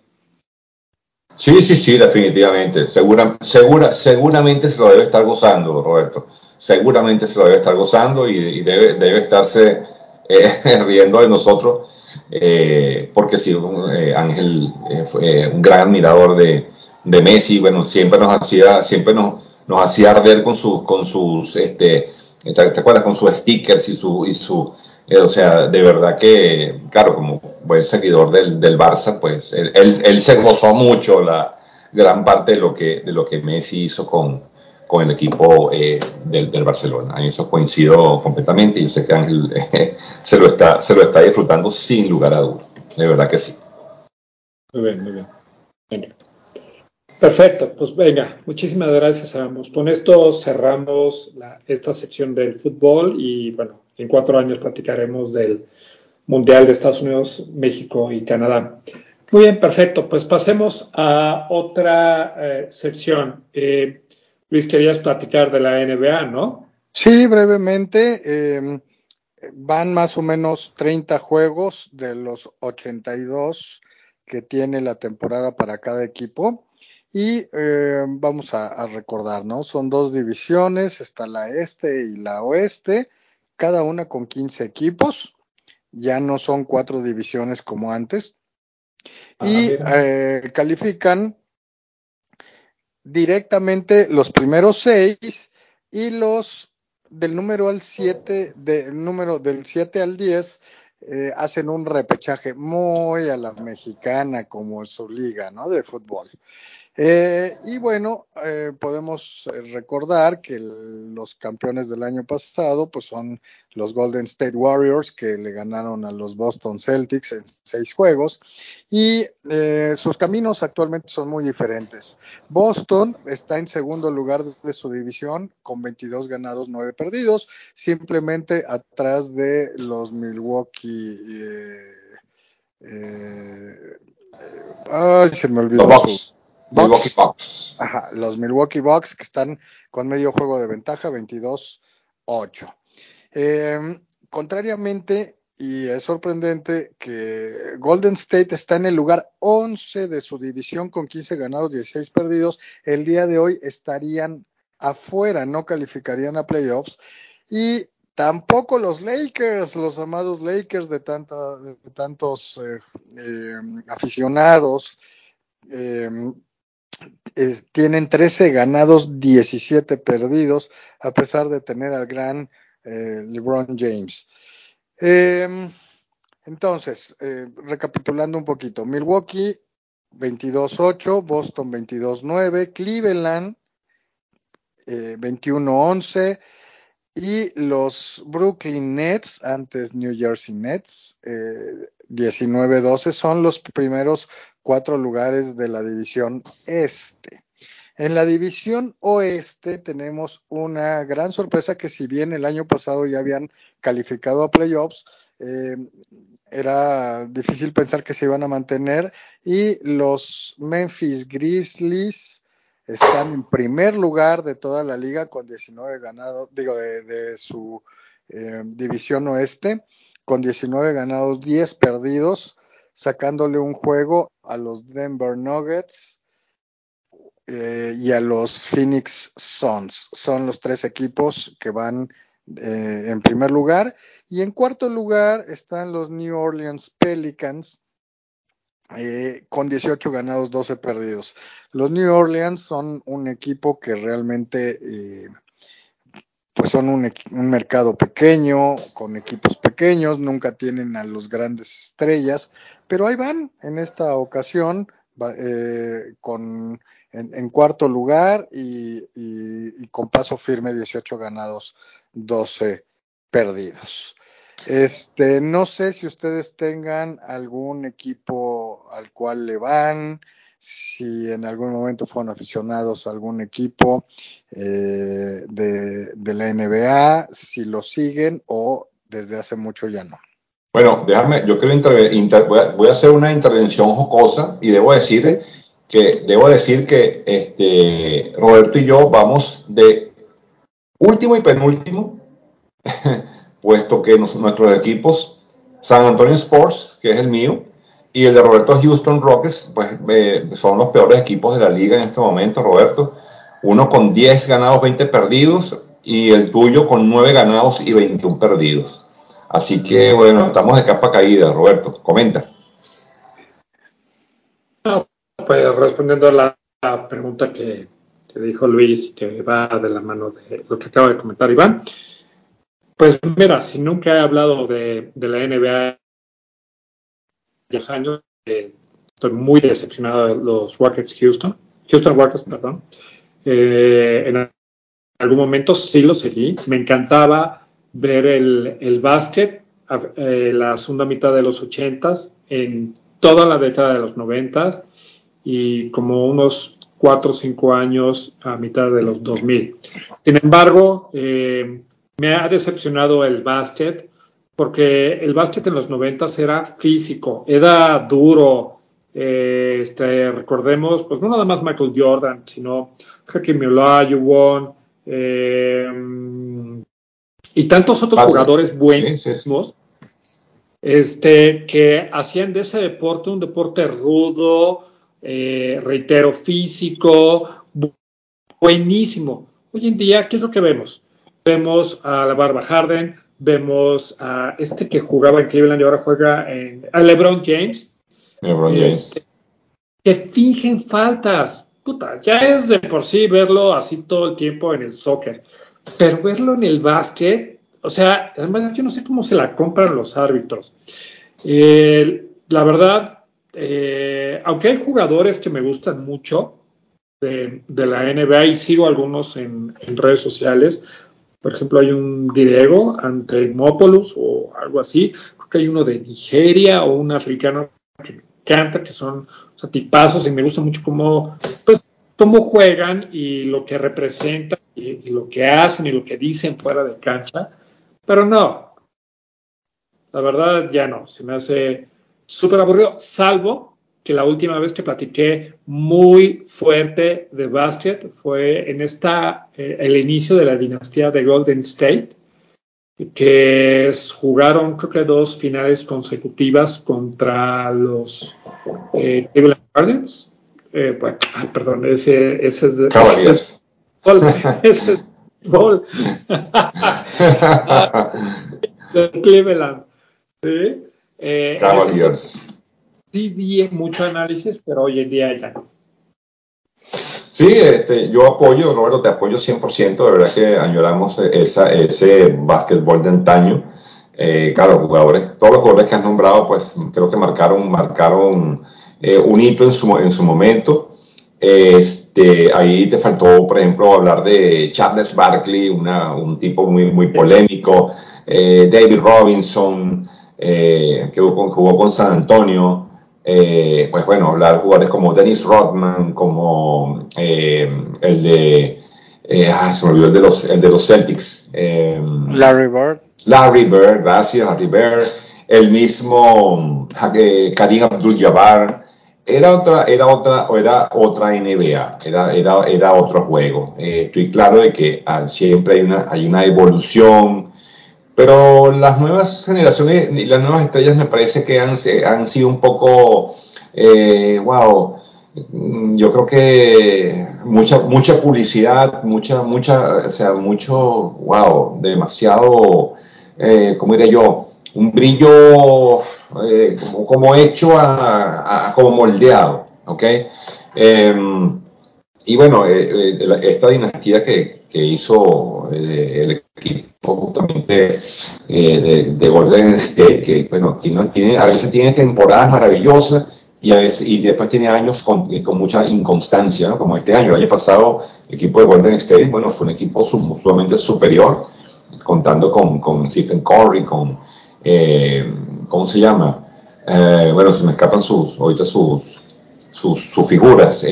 Sí, sí, sí, definitivamente. Segura, segura, seguramente se lo debe estar gozando, Roberto. Seguramente se lo debe estar gozando y, debe, debe estarse eh, riendo de nosotros eh, porque sí, eh, Ángel eh, fue un gran admirador de, de, Messi, bueno, siempre nos hacía, siempre nos, nos hacía arder con, sus con sus, este, ¿te, acuerdas? Con sus stickers y su, y su o sea, de verdad que, claro, como buen seguidor del, del Barça, pues él, él, él, se gozó mucho la gran parte de lo que, de lo que Messi hizo con, con el equipo eh, del, del, Barcelona. En eso coincido completamente y yo sé que Ángel eh, se, lo está, se lo está disfrutando sin lugar a dudas. De verdad que sí. Muy bien, muy bien. Perfecto, pues venga, muchísimas gracias a ambos. Con esto cerramos esta sección del fútbol y bueno, en cuatro años platicaremos del Mundial de Estados Unidos, México y Canadá. Muy bien, perfecto. Pues pasemos a otra eh, sección. Luis, querías platicar de la NBA, ¿no? Sí, brevemente. Em, van más o menos 30 juegos de los 82 que tiene la temporada para cada equipo. Y eh, vamos a, recordar, ¿no? Son dos divisiones, está la este y la oeste, cada una con 15 equipos. Ya no son cuatro divisiones como antes. Ah, y eh, califican directamente los primeros seis y los del número al 7, del número del 7 al 10 eh, hacen un repechaje muy a la mexicana como su liga, ¿no? De fútbol. Eh, y bueno, eh, podemos eh, recordar que los campeones del año pasado pues son los Golden State Warriors que le ganaron a los Boston Celtics en seis juegos y sus caminos actualmente son muy diferentes. Boston está en segundo lugar de su división con 22 ganados, 9 perdidos, simplemente atrás de los Milwaukee. ay, se me olvidó Milwaukee Bucks. Ajá, los Milwaukee Bucks que están con medio juego de ventaja, 22-8. Em, contrariamente, y es sorprendente que Golden State está en el lugar 11 de su división con 15 ganados, 16 perdidos. El día de hoy estarían afuera, no calificarían a playoffs. Y tampoco los Lakers, los amados Lakers de, tanta, de tantos eh, em, aficionados. Eh, eh, tienen 13 ganados, 17 perdidos, a pesar de tener al gran eh, LeBron James. Em, entonces, eh, recapitulando un poquito, Milwaukee 22-8, Boston 22-9, Cleveland 21-11 y los Brooklyn Nets, antes New Jersey Nets, 19-12 son los primeros cuatro lugares de la división este. En la división oeste tenemos una gran sorpresa que si bien el año pasado ya habían calificado a playoffs, eh, era difícil pensar que se iban a mantener y los Memphis Grizzlies están en primer lugar de toda la liga con 19 ganados, digo, de, su eh, división oeste, con 19 ganados, 10 perdidos sacándole un juego a los Denver Nuggets eh, y a los Phoenix Suns. Son los tres equipos que van eh, en primer lugar. Y en cuarto lugar están los New Orleans Pelicans. Eh, con 18 ganados, 12 perdidos. Los New Orleans son un equipo que realmente son un, mercado pequeño, con equipos pequeños, nunca tienen a los grandes estrellas, pero ahí van en esta ocasión eh, con, en, cuarto lugar y, con paso firme 18 ganados, 12 perdidos. Este, no sé si ustedes tengan algún equipo al cual le van, si en algún momento fueron aficionados a algún equipo eh, de, la NBA, si lo siguen o desde hace mucho ya no. Bueno, déjame, yo quiero voy, a, hacer una intervención jocosa y debo decir que debo decir que este Roberto y yo vamos de último y penúltimo, puesto que nuestros equipos San Antonio Sports, que es el mío, y el de Roberto Houston Rockets, pues eh, son los peores equipos de la liga en este momento, Roberto. Uno con 10 ganados, 20 perdidos, y el tuyo con 9 ganados y 21 perdidos. Así que, bueno, estamos de capa caída, Roberto. Comenta. pues respondiendo a la, pregunta que, te dijo Luis, que va de la mano de lo que acaba de comentar Iván. Pues mira, si nunca he hablado de, de la NBA 10 años. Eh, estoy muy decepcionado de los Rockets Houston, Houston Rockets, perdón. Eh, en algún momento sí lo seguí. Me encantaba ver el, el básquet, eh, la segunda mitad de los ochentas en toda la década de los noventas y como unos cuatro o cinco años a mitad de los 2000. Sin embargo, eh, me ha decepcionado el básquet porque el básquet en los noventas era físico, era duro. Eh, este, recordemos, pues no nada más Michael Jordan, sino Hakeem Olajuwon eh, y tantos otros jugadores buenos Este, que hacían de ese deporte un deporte rudo, eh, reitero, físico, buenísimo. Hoy en día, ¿qué es lo que vemos? Vemos a la Barba Harden, vemos a este que jugaba en Cleveland y ahora juega en a LeBron James. LeBron James. Este, que fingen faltas. Puta, ya es de por sí verlo así todo el tiempo en el soccer. Pero verlo en el básquet, o sea, además yo no sé cómo se la compran los árbitros. la verdad, eh, aunque hay jugadores que me gustan mucho de, la NBA y sigo algunos en, redes sociales, por ejemplo, hay un griego, Antrimopoulos o algo así, creo que hay uno de Nigeria o un africano que me encanta, que son tipazos y me gusta mucho cómo, pues, cómo juegan y lo que representan y, lo que hacen y lo que dicen fuera de cancha, pero no, la verdad ya no, se me hace súper aburrido, salvo que la última vez que platiqué muy fuerte de básquet fue en esta, eh, el inicio de la dinastía de Golden State, que jugaron creo que dos finales consecutivas contra los eh, Cleveland Guardians. Eh, ah, perdón, ese, ese es de, Cavaliers. Ese, es gol. de Cleveland. ¿sí? Eh, Cavaliers. Sí di mucho análisis, pero hoy en día ya no. Sí, este, yo apoyo, Roberto, te apoyo 100%, de verdad que añoramos esa, ese básquetbol de antaño. Eh, claro, jugadores, todos los jugadores que has nombrado, pues creo que marcaron, marcaron eh, un hito en su, en su momento. Este, ahí te faltó, por ejemplo, hablar de Charles Barkley, una, un tipo muy, muy polémico, eh, David Robinson, eh, que jugó con, San Antonio, eh, pues bueno, hablar jugadores como Dennis Rodman, como eh, el de, ah, se me olvidó el de los, el de los Celtics. Larry Bird. Larry Bird, gracias, Larry Bird. El mismo Karim Abdul-Jabbar. Era otra, era otra, era otra NBA, era, era, era otro juego. estoy claro de que ah, siempre hay una, hay una evolución, pero las nuevas generaciones y las nuevas estrellas me parece que han, han sido un poco, eh, wow, yo creo que mucha, mucha publicidad, mucha, mucha, o sea, mucho, wow, demasiado, eh, ¿cómo diré yo? Un brillo eh, como, hecho a, como moldeado, ¿ok? Em, y bueno, eh, esta dinastía que, que hizo el equipo eh, de, Golden State, que bueno, a veces tiene temporadas maravillosas y, a veces, y después tiene años con, eh, con mucha inconstancia, como este año. El año pasado, el equipo de Golden State, bueno, fue un equipo sumamente superior, contando con, con Stephen Curry, con, eh, ¿cómo se llama? bueno, se me escapan sus, ahorita sus, sus, sus figuras.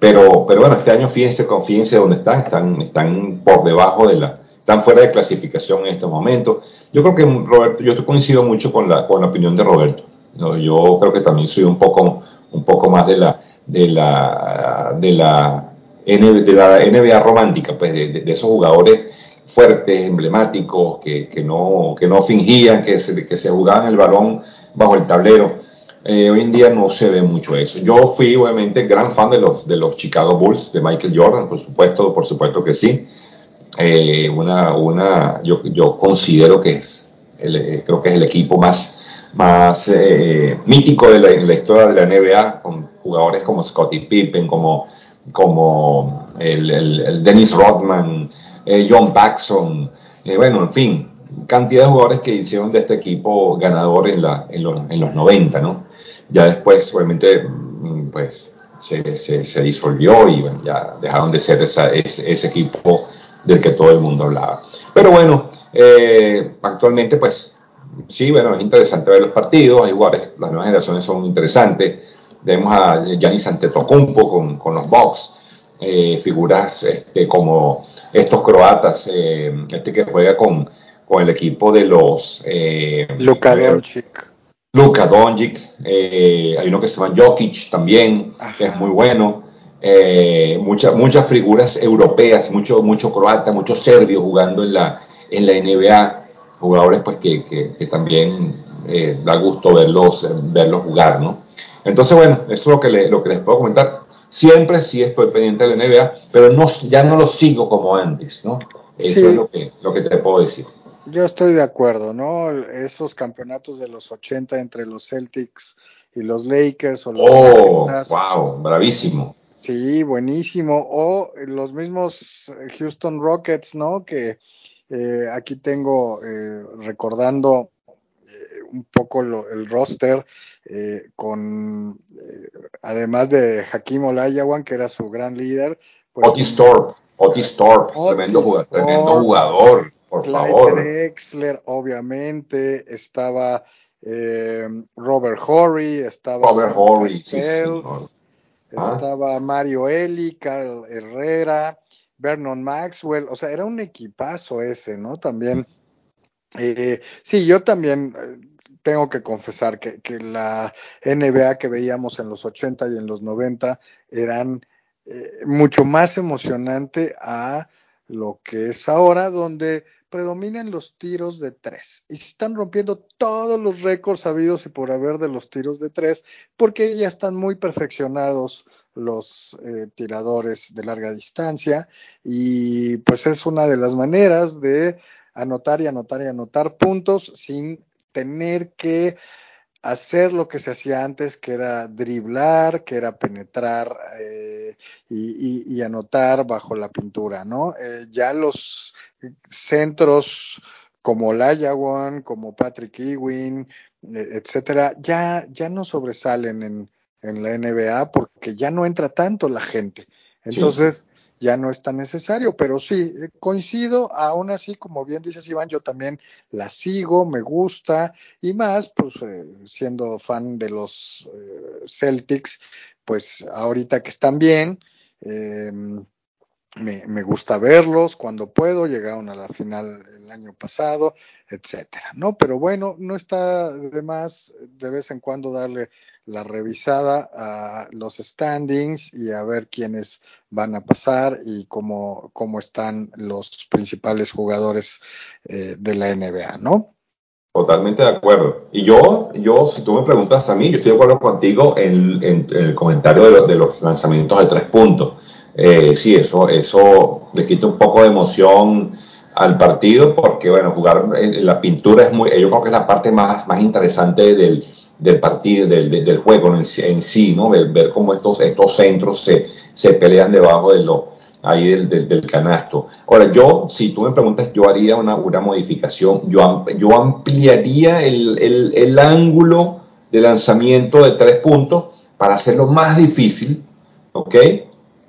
pero, pero bueno, este año fíjense, fíjense dónde están, están, están por debajo de la, están fuera de clasificación en estos momentos. Yo creo que Roberto, yo coincido mucho con la, con la opinión de Roberto. Yo creo que también soy un poco, un poco más de la, de la, de la, de la NBA romántica, pues de, esos jugadores fuertes, emblemáticos, que, que, no, que no fingían, que se, que se jugaban el balón bajo el tablero. Eh, hoy en día no se ve mucho eso. Yo fui obviamente gran fan de los, de los Chicago Bulls, de Michael Jordan, por supuesto, por supuesto que sí. Eh, una, una, yo, yo considero que es, el, eh, creo que es el equipo más, más eh, mítico de la, historia de la NBA, con jugadores como Scottie Pippen, como, como el, Dennis Rodman, John Paxson, bueno, en fin, cantidad de jugadores que hicieron de este equipo ganador en, la, en, los, en los 90, ¿no? Ya después, obviamente, mm, pues se, se, se disolvió y bueno, ya dejaron de ser esa, ese, ese equipo del que todo el mundo hablaba. Pero bueno, eh, actualmente pues sí, bueno, es interesante ver los partidos, igual las nuevas generaciones son interesantes. Vemos a Giannis Antetokounmpo con, con los Bucks, eh, figuras este, como estos croatas, eh, este que juega con, con, el equipo de los... Eh, Luka Doncic. Luka Doncic, hay uno que se llama Jokic también, que es muy bueno. Muchas muchas figuras europeas, mucho, mucho croata, muchos serbios jugando en la, en la NBA, jugadores pues que, que, también da gusto verlos, verlos jugar, ¿no? Entonces, bueno, eso es lo que, lo que les puedo comentar. Siempre sí estoy pendiente de la NBA, pero no, ya no lo sigo como antes, ¿no? Eso es lo que, lo que te puedo decir. Yo estoy de acuerdo, ¿no? Esos campeonatos de los 80 entre los Celtics y los Lakers o los Oh, wow, bravísimo. Sí, buenísimo. O los mismos Houston Rockets, ¿no? Que eh, aquí tengo eh, recordando eh, un poco el roster eh, con, eh, además de Hakim Olayawan, que era su gran líder. Pues, Otis Thorpe, Otis Thorpe, tremendo, jugador, por Clyde favor. Drexler, obviamente, estaba eh, Robert Horry, estaba Robert Horry, ah. estaba Mario Eli, Carl Herrera, Vernon Maxwell, o sea, era un equipazo ese, ¿no? También. sí, yo también tengo que confesar que, la NBA que veíamos en los 80 y en los 90 eran eh, mucho más emocionante a lo que es ahora, donde predominan los tiros de tres. Y se están rompiendo todos los récords sabidos y por haber de los tiros de tres, porque ya están muy perfeccionados los eh, tiradores de larga distancia. Y pues es una de las maneras de anotar y anotar y anotar puntos sin tener que hacer lo que se hacía antes, que era driblar, que era penetrar eh, y, anotar bajo la pintura, ¿no? Eh, ya los centros como Layawan, como Patrick Ewing, eh, etcétera, ya, ya no sobresalen en, en, la NBA porque ya no entra tanto la gente. Entonces, ya no es tan necesario, pero sí, eh, coincido, aún así, como bien dices Iván, yo también la sigo, me gusta, y más, pues eh, siendo fan de los eh, Celtics, pues ahorita que están bien, em, me, gusta verlos cuando puedo, llegaron a la final el año pasado, etcétera, ¿no? Pero bueno, no está de más de vez en cuando darle la revisada a los standings y a ver quiénes van a pasar y cómo, cómo están los principales jugadores eh, de la NBA, ¿no? Totalmente de acuerdo. Y yo, yo, si tú me preguntas a mí, yo estoy de acuerdo contigo en, el comentario de, de, los lanzamientos de tres puntos. Eh, sí, eso, eso le quita un poco de emoción al partido porque, bueno, jugar en la pintura es muy, yo creo que es la parte más, más interesante del, del partido, del, del juego en, sí, ¿no? Ver, ver, cómo estos, estos centros se, se pelean debajo de lo, ahí del, del, canasto. Ahora, yo, si tú me preguntas, yo haría una, una modificación, yo, yo ampliaría el, el, el, ángulo de lanzamiento de tres puntos para hacerlo más difícil, ¿ok?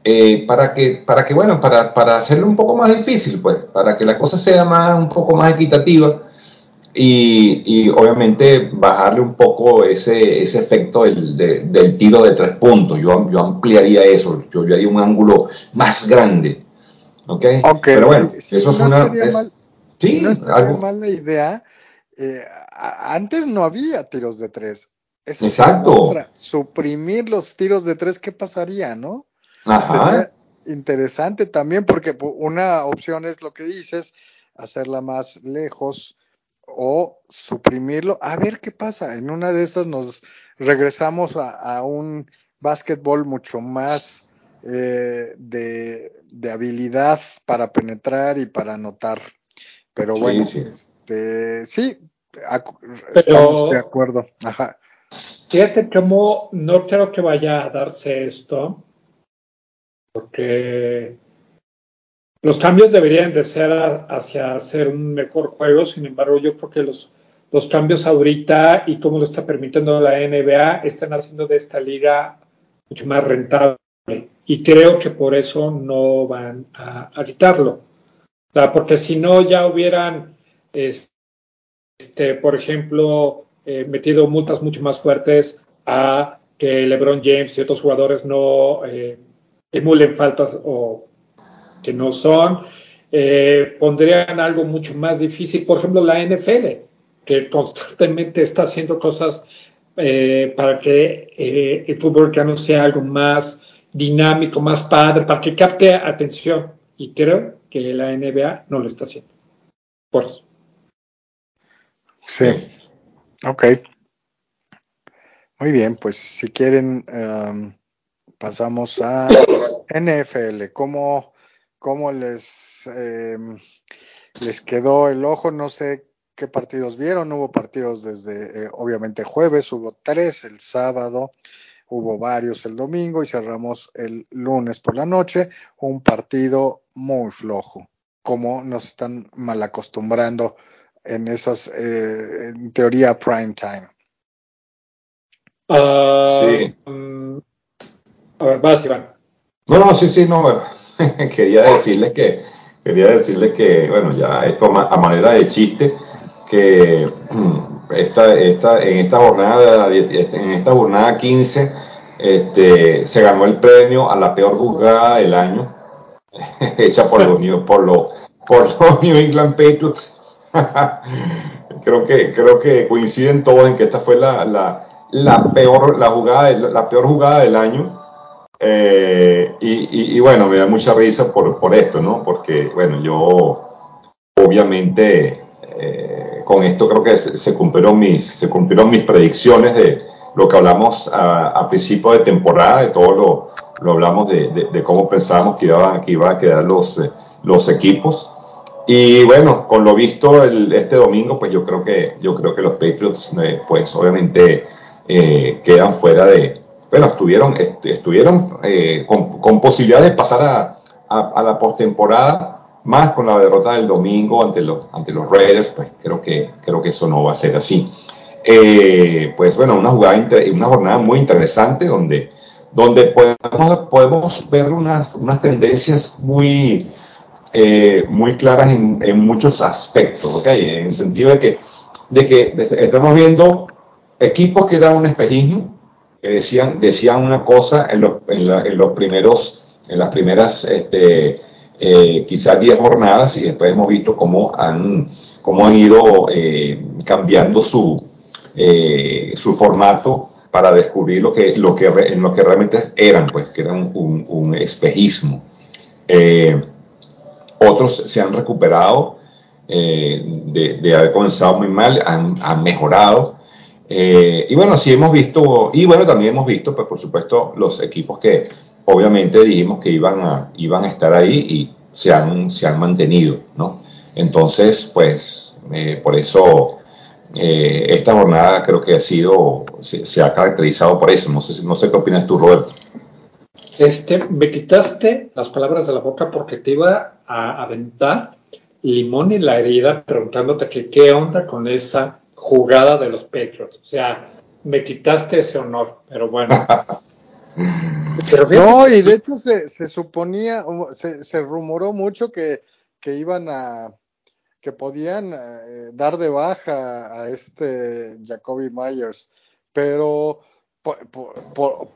Eh, para que, para que, bueno, para, para hacerlo un poco más difícil, pues, para que la cosa sea más, un poco más equitativa y, obviamente bajarle un poco ese, ese efecto del, del, tiro de tres puntos. Yo, yo ampliaría eso, yo, yo haría un ángulo más grande. ¿Ok? okay. Pero bueno, eso es una. mal, sí, no estaría mal la idea. Eh, antes no había tiros de tres. Exacto. Suprimir los tiros de tres, ¿qué pasaría, no? Ajá. interesante también, porque una opción es lo que dices, hacerla más lejos o suprimirlo, a ver qué pasa. En una de esas nos regresamos a, un básquetbol mucho más eh, de, habilidad para penetrar y para anotar. Pero bueno, sí, Este, sí estamos de acuerdo. Ajá. Fíjate cómo no creo que vaya a darse esto, porque los cambios deberían de ser hacia hacer un mejor juego, sin embargo, yo creo que los, los cambios ahorita y cómo lo está permitiendo la NBA están haciendo de esta liga mucho más rentable. Y creo que por eso no van a, quitarlo. porque si no, ya hubieran este, por ejemplo, eh, metido multas mucho más fuertes a que LeBron James y otros jugadores no eh, emulen faltas o que no son. Eh, pondrían algo mucho más difícil, por ejemplo, la NFL, que constantemente está haciendo cosas eh, para que eh, el fútbol americano sea algo más dinámico, más padre, para que capte atención. Y creo que la NBA no lo está haciendo. Por eso. Sí. Ok. Muy bien, pues si quieren, um, pasamos a NFL. ¿Cómo, cómo les, eh, les quedó el ojo? No sé qué partidos vieron. Hubo partidos desde, eh, obviamente, jueves, hubo tres el sábado, hubo varios el domingo y cerramos el lunes por la noche. Un partido muy flojo, como nos están mal acostumbrando en esas, eh, en teoría, prime time. Uh, sí. Um, a ver, vas. No, no, sí, sí, no, quería decirle que, quería decirle que, bueno, ya esto a manera de chiste, que mm, esta, esta, en esta jornada, en esta jornada 15, este, se ganó el premio a la peor jugada del año, hecha por los, por los, por los New England Patriots. creo que, creo que coinciden todos en que esta fue la, la, la peor, la jugada, la peor jugada del año. Eh, y, bueno, me da mucha risa por, por esto, ¿no? Porque, bueno, yo obviamente eh, con esto creo que se, cumplieron mis, se cumplieron mis predicciones de lo que hablamos a, principio de temporada, de todo lo, lo hablamos de, de, cómo pensábamos que iban que iba a quedar los, los equipos. Y bueno, con lo visto el, este domingo, pues yo creo que, yo creo que los Patriots, eh, pues obviamente eh, quedan fuera de, bueno, estuvieron, est estuvieron eh, con, con, posibilidad de pasar a, a, a la postemporada, más con la derrota del domingo ante los, ante los Raiders, pues creo que, creo que eso no va a ser así. Eh, pues bueno, una, jugada, una jornada muy interesante donde, donde podemos, podemos ver unas, unas tendencias muy, eh, muy claras en, en, muchos aspectos, ¿okay? en el sentido de que, de que estamos viendo equipos que dan un espejismo, decían, decían una cosa en, lo, en, los primeros, en las primeras este, eh, quizás 10 jornadas y después hemos visto cómo han, cómo han ido eh, cambiando su, eh, su formato para descubrir lo que, lo que, en lo que realmente eran, pues que eran un, un espejismo. Otros se han recuperado de, de, haber comenzado muy mal, han, han mejorado. Eh, y bueno, sí hemos visto, y bueno, también hemos visto, pues por supuesto, los equipos que obviamente dijimos que iban a, iban a estar ahí y se han, se han mantenido, ¿no? Entonces, pues, eh, por eso eh, esta jornada creo que ha sido, se, ha caracterizado por eso. No sé, no sé qué opinas tú, Roberto. Este, me quitaste las palabras de la boca porque te iba a aventar limón en la herida preguntándote que qué onda con esa jugada de los Patriots. O sea, me quitaste ese honor, pero bueno. pero no, y de hecho se, se suponía, se, se, rumoró mucho que, que iban a, que podían eh, dar de baja a este Jacoby Myers, pero por,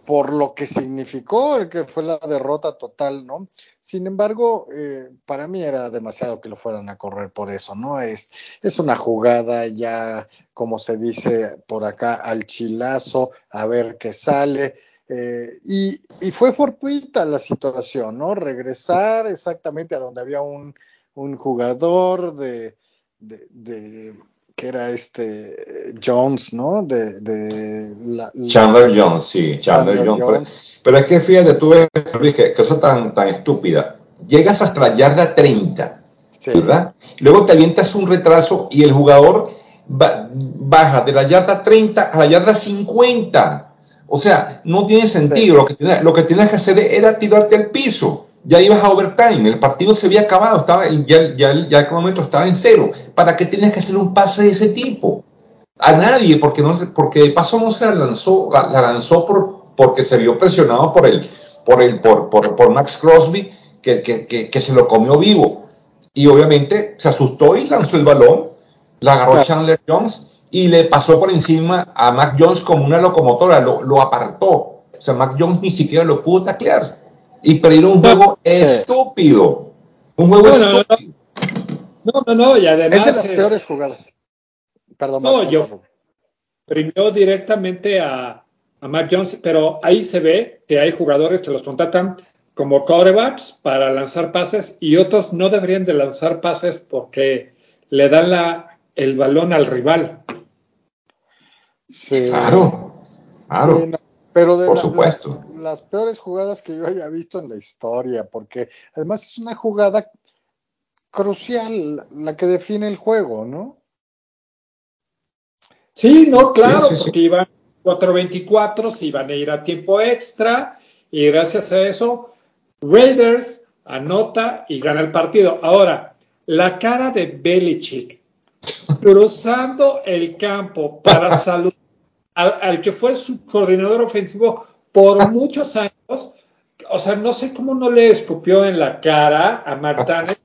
por, lo que significó, que fue la derrota total, ¿no? Sin embargo, eh, para mí era demasiado que lo fueran a correr por eso, ¿no? Es, es una jugada ya, como se dice por acá, al chilazo, a ver qué sale. Eh, y, y, fue fortuita la situación, ¿no? Regresar exactamente a donde había un, un jugador de, de que era este Jones, ¿no? De, de la, Chandler Jones, sí, Chandler, Chandler Jones. Jones. Pero, pero, es que fíjate, tú ves, Luis, que cosa tan, tan estúpida. Llegas hasta la yarda 30, sí. ¿verdad? Luego te avientas un retraso y el jugador baja de la yarda 30 a la yarda 50. O sea, no tiene sentido. Sí. Lo, que tienes, lo que tienes que hacer era tirarte al piso ya ibas a overtime, el partido se había acabado, estaba, ya, ya, ya el cronómetro estaba en cero. ¿Para qué tienes que hacer un pase de ese tipo? A nadie, porque, no, porque de paso no se la lanzó, la, la lanzó por, porque se vio presionado por, el, por, el, por, por, por Max Crosby, que, que, que, que, se lo comió vivo. Y obviamente se asustó y lanzó el balón. la agarró Chandler Jones y le pasó por encima a Mac Jones como una locomotora, lo, lo apartó. O sea, Mac Jones ni siquiera lo pudo taclear. Y perdieron un juego estúpido. Un juego estúpido. No, no, no, y además. Es de las peores jugadas. Perdón, no, yo primero directamente a, a Mac Jones, pero ahí se ve que hay jugadores que los contratan como quarterbacks para lanzar pases y otros no deberían de lanzar pases porque le dan la, el balón al rival. Sí. Claro, claro. Pero de Por supuesto. las peores jugadas que yo haya visto en la historia, porque además es una jugada crucial, la que define el juego, ¿no? Sí, no, claro, porque iban 4-24, se iban a ir a tiempo extra y gracias a eso Raiders anota y gana el partido. Ahora, la cara de Belichick cruzando el campo para saludar al, que fue su coordinador ofensivo por muchos años, o sea, no sé cómo no le escupió en la cara a Martínez.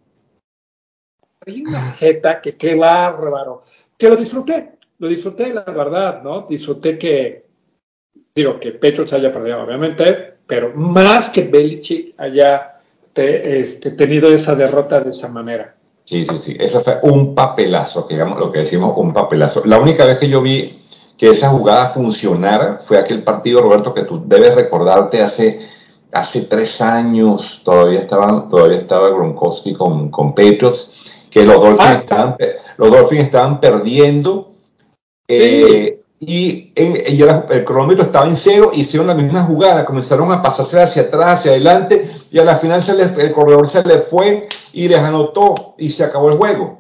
Hay una jeta que qué bárbaro. Que lo disfruté, lo disfruté, la verdad, ¿no? Disfruté que, digo, que Petros haya perdido, obviamente, pero más que Belichick haya este, tenido esa derrota de esa manera. Sí, sí, sí. Eso fue un papelazo, digamos lo que decimos, un papelazo. La única vez que yo vi que esa jugada funcionara fue aquel partido, Roberto, que tú debes recordarte hace, hace tres años, todavía estaban, todavía estaba Gronkowski con, con Patriots, que los Dolphins, ah. estaban, los Dolphins estaban perdiendo. Eh, y, el cronómetro estaba en cero, hicieron la misma jugada, comenzaron a pasarse hacia atrás, hacia adelante, y a la final se el corredor se le fue y les anotó y se acabó el juego.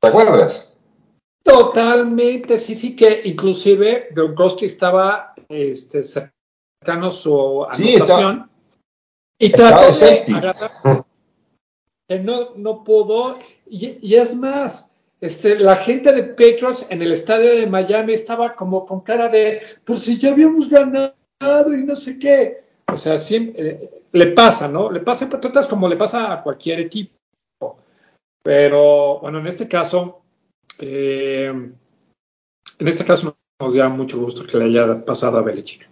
¿Te acuerdas? Totalmente, sí, sí, que inclusive Gronkowski estaba este, cercano a su anotación y trató de agarrar, no, no pudo, y, y es más, este, la gente de Patriots en el estadio de Miami estaba como con cara de, pues si ya habíamos ganado y no sé qué. O sea, siempre, eh, le pasa, ¿no? Le pasa a Patriotas como le pasa a cualquier equipo. Pero bueno, en este caso, eh, en este caso nos da mucho gusto que le haya pasado a Belichick.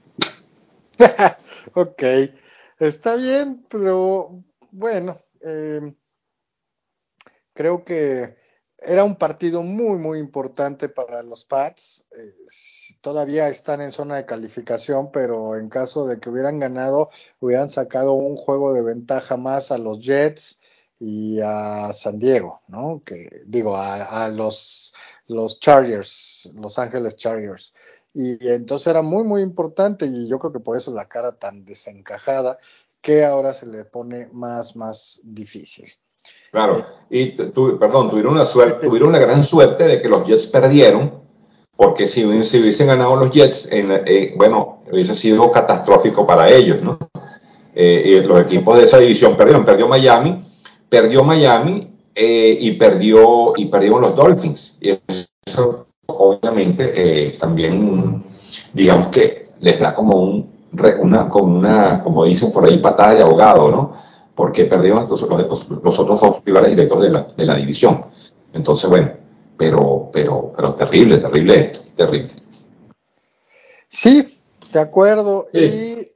ok, está bien, pero bueno, eh, creo que era un partido muy, muy importante para los Pats. Todavía están en zona de calificación, pero en caso de que hubieran ganado, hubieran sacado un juego de ventaja más a los Jets y a San Diego, ¿no? Que digo, a, los, los Chargers, Los Ángeles Chargers. Y, entonces era muy, muy importante y yo creo que por eso la cara tan desencajada que ahora se le pone más, más difícil. Claro, y tu, perdón, tuvieron una suerte, tuvieron una gran suerte de que los Jets perdieron, porque si, si hubiesen ganado los Jets, eh, bueno, hubiese sido catastrófico para ellos, ¿no? Eh, y los equipos de esa división perdieron, perdió Miami, perdió Miami eh, y perdió y perdieron los Dolphins. Y eso obviamente también, digamos que les da como un, una, como una, como dicen por ahí, patada de ahogado, ¿no? porque perdieron los, los, otros dos rivales directos de la, de la, división. Entonces, bueno, pero, pero, pero terrible, terrible esto, terrible. Sí, de acuerdo. Y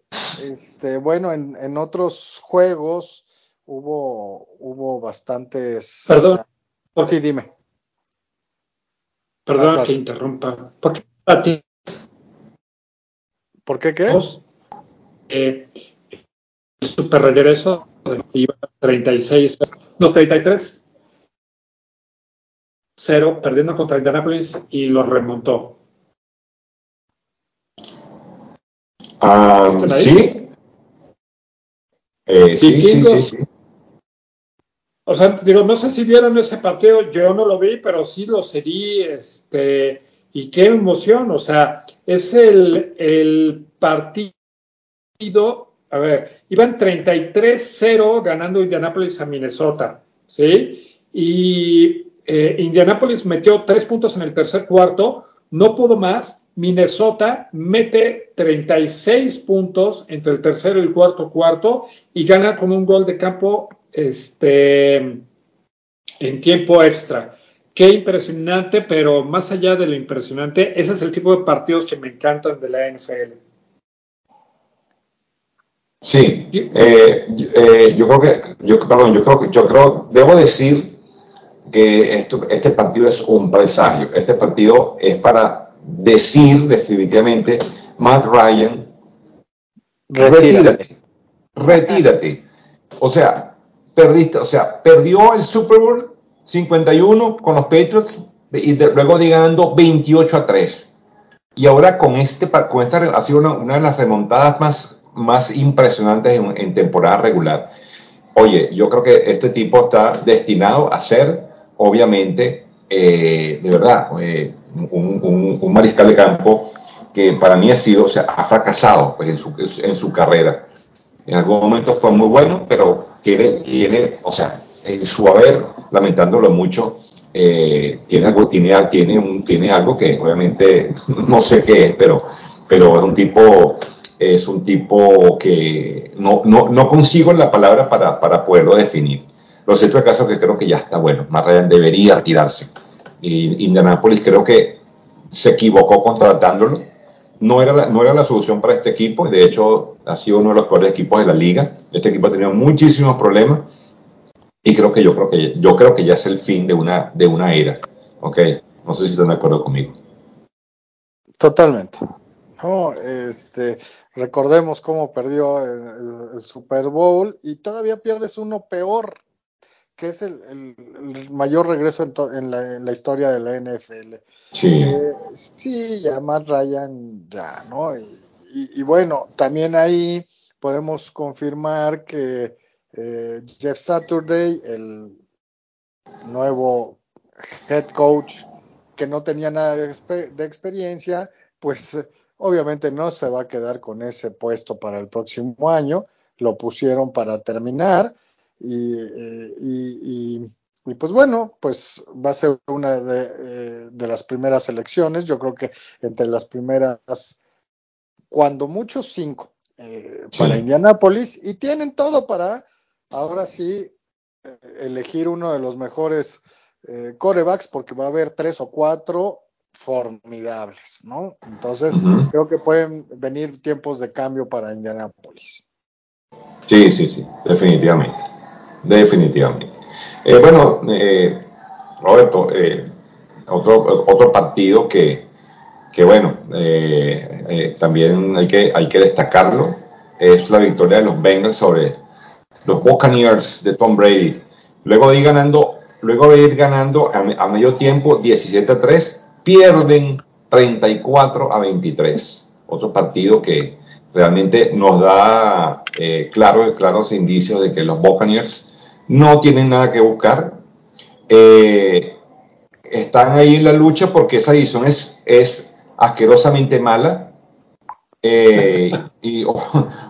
este, bueno, en, en otros juegos hubo, hubo bastantes. Perdón. ¿Por qué? Dime. Perdón que interrumpa. ¿Por qué a ti? ¿Por qué qué? Eh, super regreso iba 36, no, 33, 0, perdiendo contra Indianapolis y lo remontó. Ah, ¿sí? Eh, sí, sí, sí, sí, O sea, digo, no sé si vieron ese partido, yo no lo vi, pero sí lo seguí, este, y qué emoción, o sea, es el, el partido a ver, iban 33-0 ganando Indianapolis a Minnesota, ¿sí? Y eh, Indianapolis metió tres puntos en el tercer cuarto, no pudo más. Minnesota mete 36 puntos entre el tercero y el cuarto cuarto y gana con un gol de campo este, en tiempo extra. qué impresionante, pero más allá de lo impresionante, ese es el tipo de partidos que me encantan de la NFL. Sí, eh, eh, yo creo que, yo, perdón, yo creo que, yo creo, debo decir que esto, este partido es un presagio. Este partido es para decir definitivamente, Matt Ryan, retírate, retírate. O sea, perdiste, o sea, perdió el Super Bowl 51 con los Patriots y luego de ganando 28 a 3. Y ahora con este, con esta ha sido una, de las remontadas más más impresionantes en, temporada regular. Oye, yo creo que este tipo está destinado a ser, obviamente, eh, de verdad, eh, un, mariscal de campo que para mí ha sido, o sea, ha fracasado pues, en, su, en su carrera. En algún momento fue muy bueno, pero tiene, tiene o sea, en su haber, lamentándolo mucho, eh, tiene, algo, tiene, tiene, un, tiene algo que obviamente no sé qué es, pero, pero es un tipo es un tipo que no, no, no consigo la palabra para, para, poderlo definir. Lo cierto es caso que creo que ya está bueno. Más debería retirarse. Y Indianapolis creo que se equivocó contratándolo. No era, la, no era la solución para este equipo. De hecho, ha sido uno de los peores equipos de la liga. Este equipo ha tenido muchísimos problemas. Y creo que yo creo que, yo creo que ya es el fin de una, de una era. ¿Ok? No sé si están de acuerdo conmigo. Totalmente. No, este, recordemos cómo perdió el, Super Bowl y todavía pierdes uno peor, que es el, mayor regreso en, la, historia de la NFL. Sí. Eh, sí, ya Matt Ryan, ya, ¿no? Y, bueno, también ahí podemos confirmar que eh, Jeff Saturday, el nuevo head coach que no tenía nada de experiencia, pues Obviamente no se va a quedar con ese puesto para el próximo año, lo pusieron para terminar y, eh, pues bueno, pues va a ser una eh, de, las primeras elecciones, yo creo que entre las primeras, cuando muchos cinco eh, para Indianápolis y tienen todo para ahora sí elegir uno de los mejores corebacks porque va a haber tres o cuatro formidables, ¿no? Entonces, creo que pueden venir tiempos de cambio para Indianapolis. Sí, sí, sí, definitivamente. Definitivamente. Eh, bueno, eh, Roberto, eh, otro, otro partido que, que bueno, también hay que, hay que destacarlo, es la victoria de los Bengals sobre los Buccaneers de Tom Brady. Luego de ir ganando, luego de ir ganando a, a medio tiempo 17 a 3, pierden 34 a 23. Otro partido que realmente nos da eh, claro, claros indicios de que los Buccaneers no tienen nada que buscar. Eh, están ahí en la lucha porque esa edición es, es asquerosamente mala. Eh, y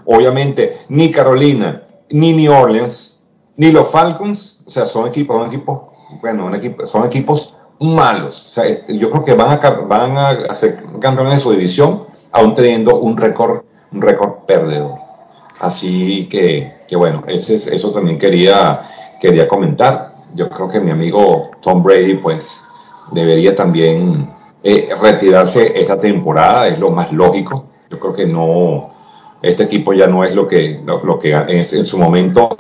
obviamente ni Carolina, ni New Orleans, ni los Falcons, o sea, son equipos, son equipos, bueno, son equipos malos. O sea, este, yo creo que van a, van a ser campeones de su división, aún teniendo un récord, un récord perdedor. Así que, que bueno, ese, eso también quería, quería comentar. Yo creo que mi amigo Tom Brady, pues, debería también eh, retirarse esta temporada, es lo más lógico. Yo creo que no, este equipo ya no es lo que, lo, que es en su momento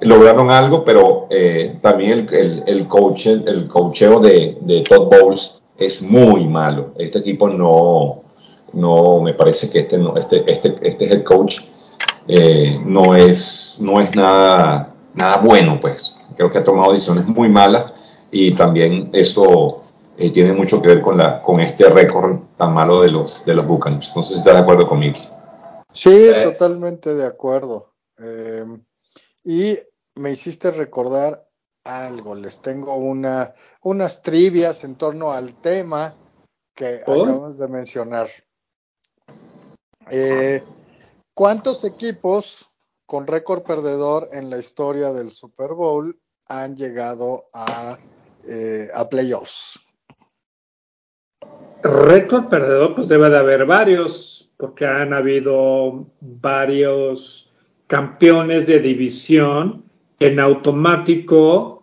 lograron algo, pero eh, también el, el, coach, el coacheo de, de, Todd Bowles es muy malo. Este equipo no, no me parece que este, este, este, este head coach eh, no, es, no es nada, nada bueno, pues. Creo que ha tomado decisiones muy malas y también eso eh, tiene mucho que ver con, la, con este récord tan malo de los, de los Buccaneers. No sé si estás de acuerdo conmigo. Sí, totalmente de acuerdo. y me hiciste recordar algo. Les tengo una, unas trivias en torno al tema que acabamos de mencionar. Eh, ¿Cuántos equipos con récord perdedor en la historia del Super Bowl han llegado a, eh, a playoffs? Récord perdedor, pues debe de haber varios, porque han habido varios campeones de división en automático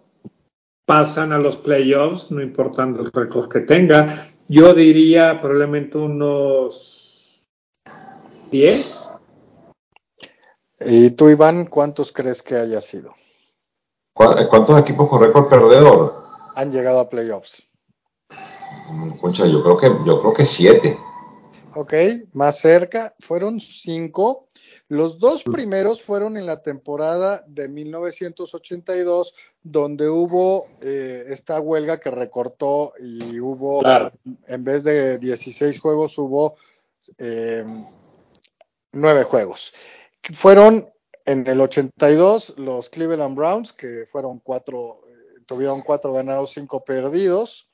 pasan a los playoffs, no importando el récord que tenga. Yo diría probablemente unos 10. ¿Y tú, Iván, cuántos crees que haya sido? ¿Cuántos equipos con récord perdedor? Han llegado a playoffs. Concha, yo creo que, yo creo que siete. Ok, más cerca, fueron cinco. Los dos primeros fueron en la temporada de 1982, donde hubo eh, esta huelga que recortó y hubo, en vez de 16 juegos, hubo eh, nueve juegos. Fueron en el 82 los Cleveland Browns, que fueron cuatro, eh, tuvieron cuatro ganados, cinco perdidos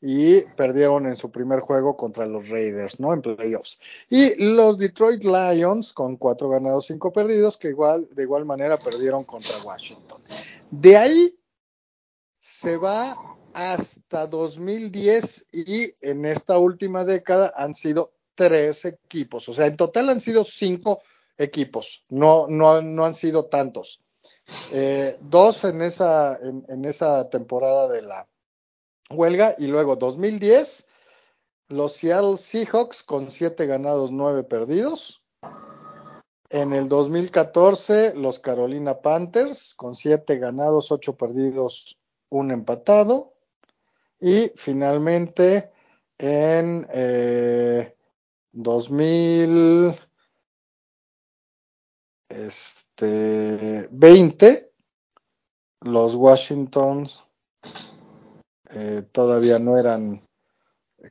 y perdieron en su primer juego contra los Raiders, ¿no? En playoffs. Y los Detroit Lions, con cuatro ganados, cinco perdidos, que igual, de igual manera perdieron contra Washington. De ahí se va hasta 2010 y en esta última década han sido tres equipos, o sea, en total han sido cinco equipos, no, no, no han sido tantos. Eh, dos en esa, en esa temporada de la, huelga y luego 2010 los Seattle Seahawks con 7 ganados, 9 perdidos. En el 2014 los Carolina Panthers con 7 ganados, 8 perdidos, 1 empatado. Y finalmente en eh, 2020 este, los Washingtons eh, todavía no eran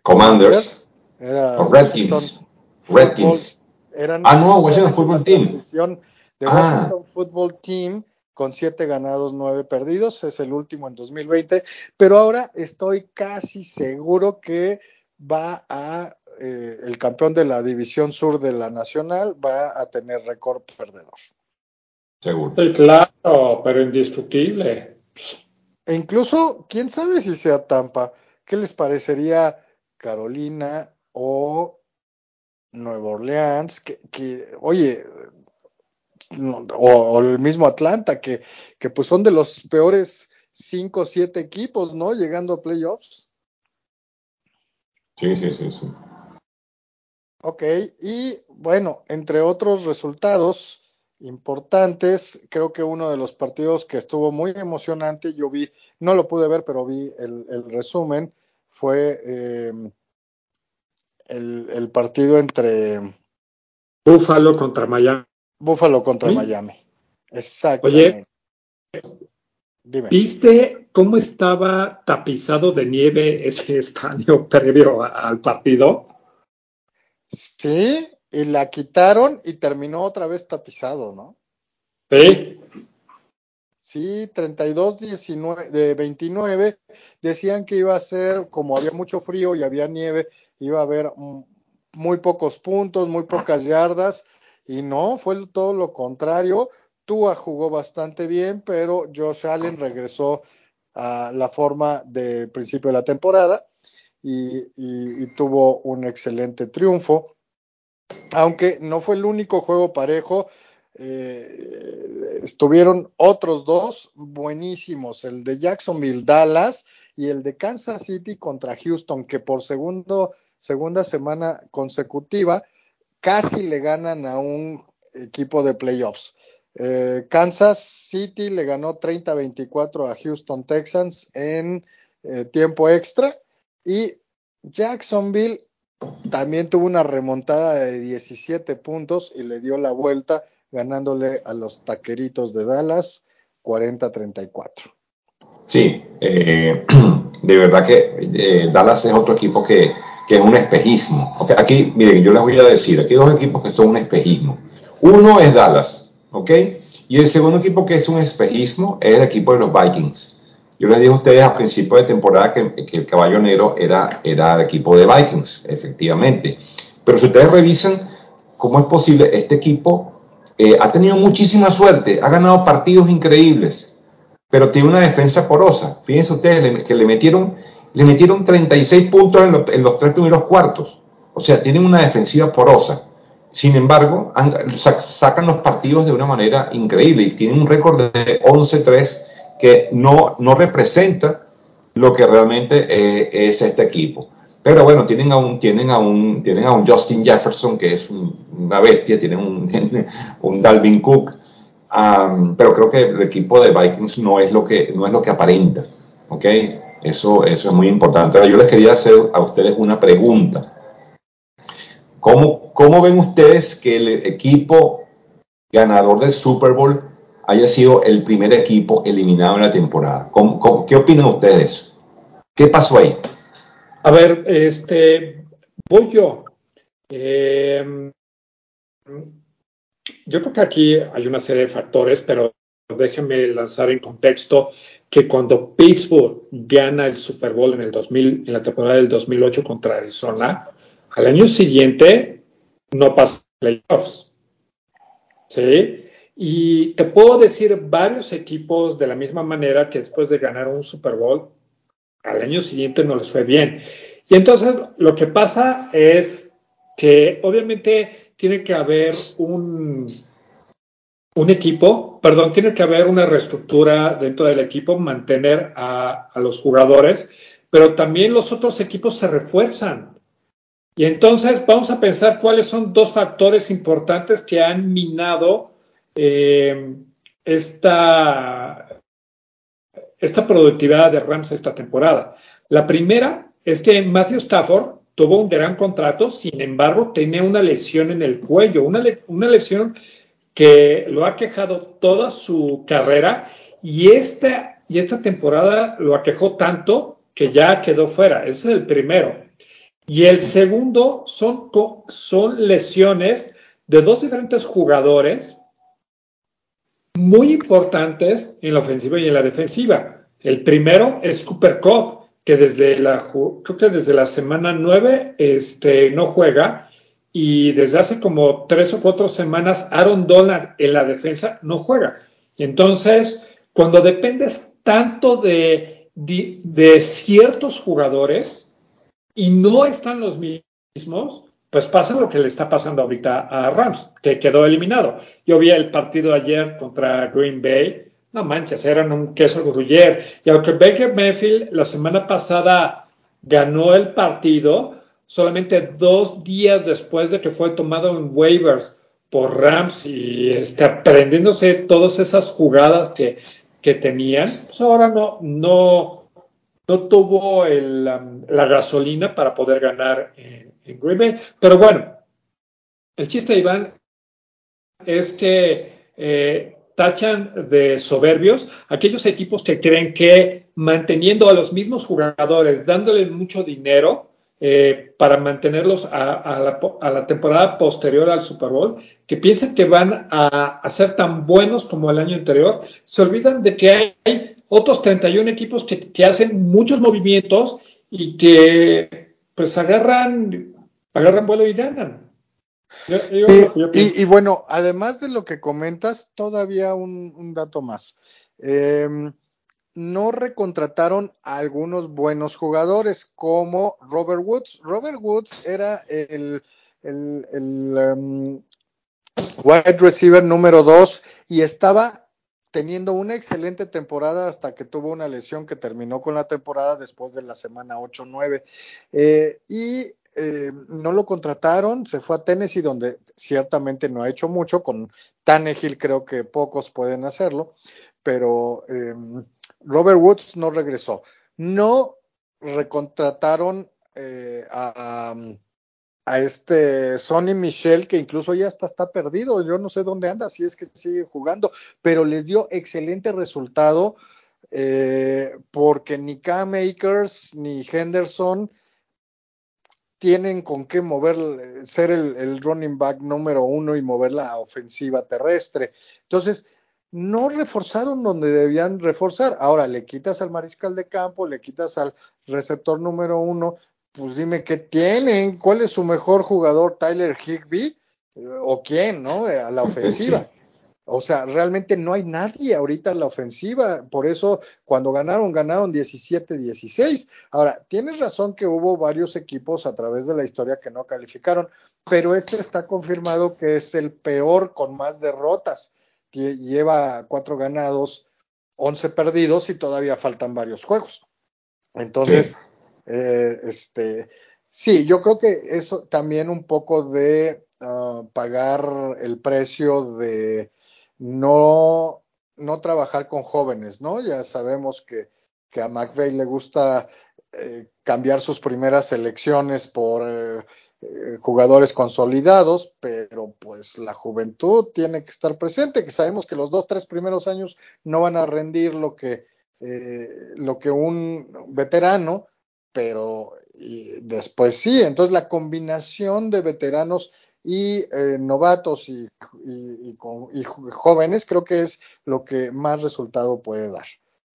Commanders, era Redskins. Redskins. Eran ah, no, Washington Football Team. De ah. Washington Football Team con siete ganados, nueve perdidos, es el último en 2020, pero ahora estoy casi seguro que va a eh, el campeón de la división sur de la nacional va a tener récord perdedor. Seguro. claro, pero indiscutible. E incluso, quién sabe si sea Tampa. ¿Qué les parecería Carolina o Nueva Orleans? Que, oye, o, el mismo Atlanta, que, que pues son de los peores cinco o siete equipos, ¿no? Llegando a playoffs. Sí, sí, sí, sí. Ok, y bueno, entre otros resultados, importantes. Creo que uno de los partidos que estuvo muy emocionante, yo vi, no lo pude ver, pero vi el, resumen, fue em, el, partido entre Búfalo contra Miami. Búfalo contra Miami. Exactamente. Oye, ¿viste cómo estaba tapizado de nieve ese estadio previo al partido? Sí, y la quitaron y terminó otra vez tapizado, ¿no? Sí. Sí, 32 19, de 29 decían que iba a ser, como había mucho frío y había nieve, iba a haber muy pocos puntos, muy pocas yardas, y no, fue todo lo contrario. Tua jugó bastante bien, pero Josh Allen regresó a la forma de principio de la temporada y tuvo un excelente triunfo aunque no fue el único juego parejo. Eh, estuvieron otros dos buenísimos, el de Jacksonville Dallas y el de Kansas City contra Houston, que por segundo, segunda semana consecutiva casi le ganan a un equipo de playoffs. Eh, Kansas City le ganó 30-24 a Houston Texans en eh, tiempo extra y Jacksonville también tuvo una remontada de 17 puntos y le dio la vuelta ganándole a los taqueritos de Dallas 40-34. Sí, eh, de verdad que eh, Dallas es otro equipo que, es un espejismo. aquí, miren, yo les voy a decir, aquí hay dos equipos que son un espejismo. Uno es Dallas, ¿ok? Y el segundo equipo que es un espejismo es el equipo de los Vikings. Yo les dije a ustedes a principio de temporada que, el caballo negro era, era el equipo de Vikings, efectivamente. Pero si ustedes revisan cómo es posible, este equipo eh, ha tenido muchísima suerte, ha ganado partidos increíbles, pero tiene una defensa porosa. Fíjense ustedes que le metieron, le metieron 36 puntos en, los tres primeros cuartos. O sea, tienen una defensiva porosa. Sin embargo, sacan los partidos de una manera increíble y tienen un récord de 11-3 que no, no representa lo que realmente eh, es este equipo. Pero bueno, tienen a un, tienen a tienen a Justin Jefferson que es una bestia, tienen un, un Dalvin Cook, pero creo que el equipo de Vikings no es lo que, no es lo que aparenta, ¿ok? Eso, eso es muy importante. Yo les quería hacer a ustedes una pregunta. ¿Cómo, ¿Cómo ven ustedes que el equipo ganador del Super Bowl haya sido el primer equipo eliminado en la temporada? qué opinan ustedes? ¿Qué pasó ahí? A ver, este, voy yo. Eh, yo creo que aquí hay una serie de factores, pero déjenme lanzar en contexto que cuando Pittsburgh gana el Super Bowl en el 2000, en la temporada del 2008 contra Arizona, al año siguiente no pasa playoffs. ¿Sí? Y te puedo decir varios equipos de la misma manera que después de ganar un Super Bowl, al año siguiente no les fue bien. Y entonces lo que pasa es que obviamente tiene que haber un, un equipo, perdón, tiene que haber una reestructura dentro del equipo, mantener a, los jugadores, pero también los otros equipos se refuerzan. Y entonces vamos a pensar cuáles son dos factores importantes que han minado eh, esta, esta productividad de Rams esta temporada. La primera es que Matthew Stafford tuvo un gran contrato, sin embargo, tenía una lesión en el cuello, una, una lesión que lo ha quejado toda su carrera y esta, y esta temporada lo aquejó tanto que ya quedó fuera. Ese es el primero. Y el segundo son, son lesiones de dos diferentes jugadores muy importantes en la ofensiva y en la defensiva. El primero es Cooper Cup, que desde la, creo que desde la semana 9 este, no juega y desde hace como tres o cuatro semanas Aaron Donald en la defensa no juega. Entonces, cuando dependes tanto de, de, ciertos jugadores y no están los mismos, pues pasa lo que le está pasando ahorita a Rams, que quedó eliminado. Yo vi el partido ayer contra Green Bay, no manches, eran un queso gruyer. Y aunque Baker Mayfield la semana pasada ganó el partido, solamente dos días después de que fue tomado en waivers por Rams y este, aprendiéndose todas esas jugadas que, que tenían, pues ahora no, no, no tuvo el, la gasolina para poder ganar en, Pero bueno, el chiste, Iván, es que eh, tachan de soberbios aquellos equipos que creen que manteniendo a los mismos jugadores, dándole mucho dinero, eh, para mantenerlos a, la, temporada posterior al Super Bowl, que piensan que van a, ser tan buenos como el año anterior, se olvidan de que hay otros 31 equipos que, hacen muchos movimientos y que pues agarran, agarran vuelo y ganan. y, bueno, además de lo que comentas, todavía un, dato más. Eh, no recontrataron a algunos buenos jugadores como Robert Woods. Robert Woods era el, um, wide receiver número dos y estaba teniendo una excelente temporada hasta que tuvo una lesión que terminó con la temporada después de la semana 8-9. Eh, y eh, no lo contrataron, se fue a Tennessee, donde ciertamente no ha hecho mucho. Con Tannehill creo que pocos pueden hacerlo, pero em, Robert Woods no regresó. No recontrataron eh, a, este Sonny Michel, que incluso ya hasta está perdido. Yo no sé dónde anda, si es que sigue jugando, pero les dio excelente resultado eh, porque ni Cam Akers ni Henderson tienen con qué mover, ser el, el running back número uno y mover la ofensiva terrestre. Entonces, no reforzaron donde debían reforzar. Ahora le quitas al mariscal de campo, le quitas al receptor número uno, pues dime qué tienen, cuál es su mejor jugador, Tyler Higby o quién, ¿no? A la ofensiva. O sea, realmente no hay nadie ahorita en la ofensiva. Por eso, cuando ganaron, ganaron 17-16. Ahora, tienes razón que hubo varios equipos a través de la historia que no calificaron, pero este está confirmado que es el peor con más derrotas lleva cuatro ganados, once perdidos y todavía faltan varios juegos. Entonces, sí. Eh, este, sí, yo creo que eso también un poco de uh, pagar el precio de no, no trabajar con jóvenes, ¿no? Ya sabemos que, que a McVeigh le gusta eh, cambiar sus primeras selecciones por eh, eh, jugadores consolidados, pero pues la juventud tiene que estar presente, que sabemos que los dos, tres primeros años no van a rendir lo que, lo que un veterano, pero después sí, entonces la combinación de veteranos y eh, novatos y, jóvenes creo que es lo que más resultado puede dar.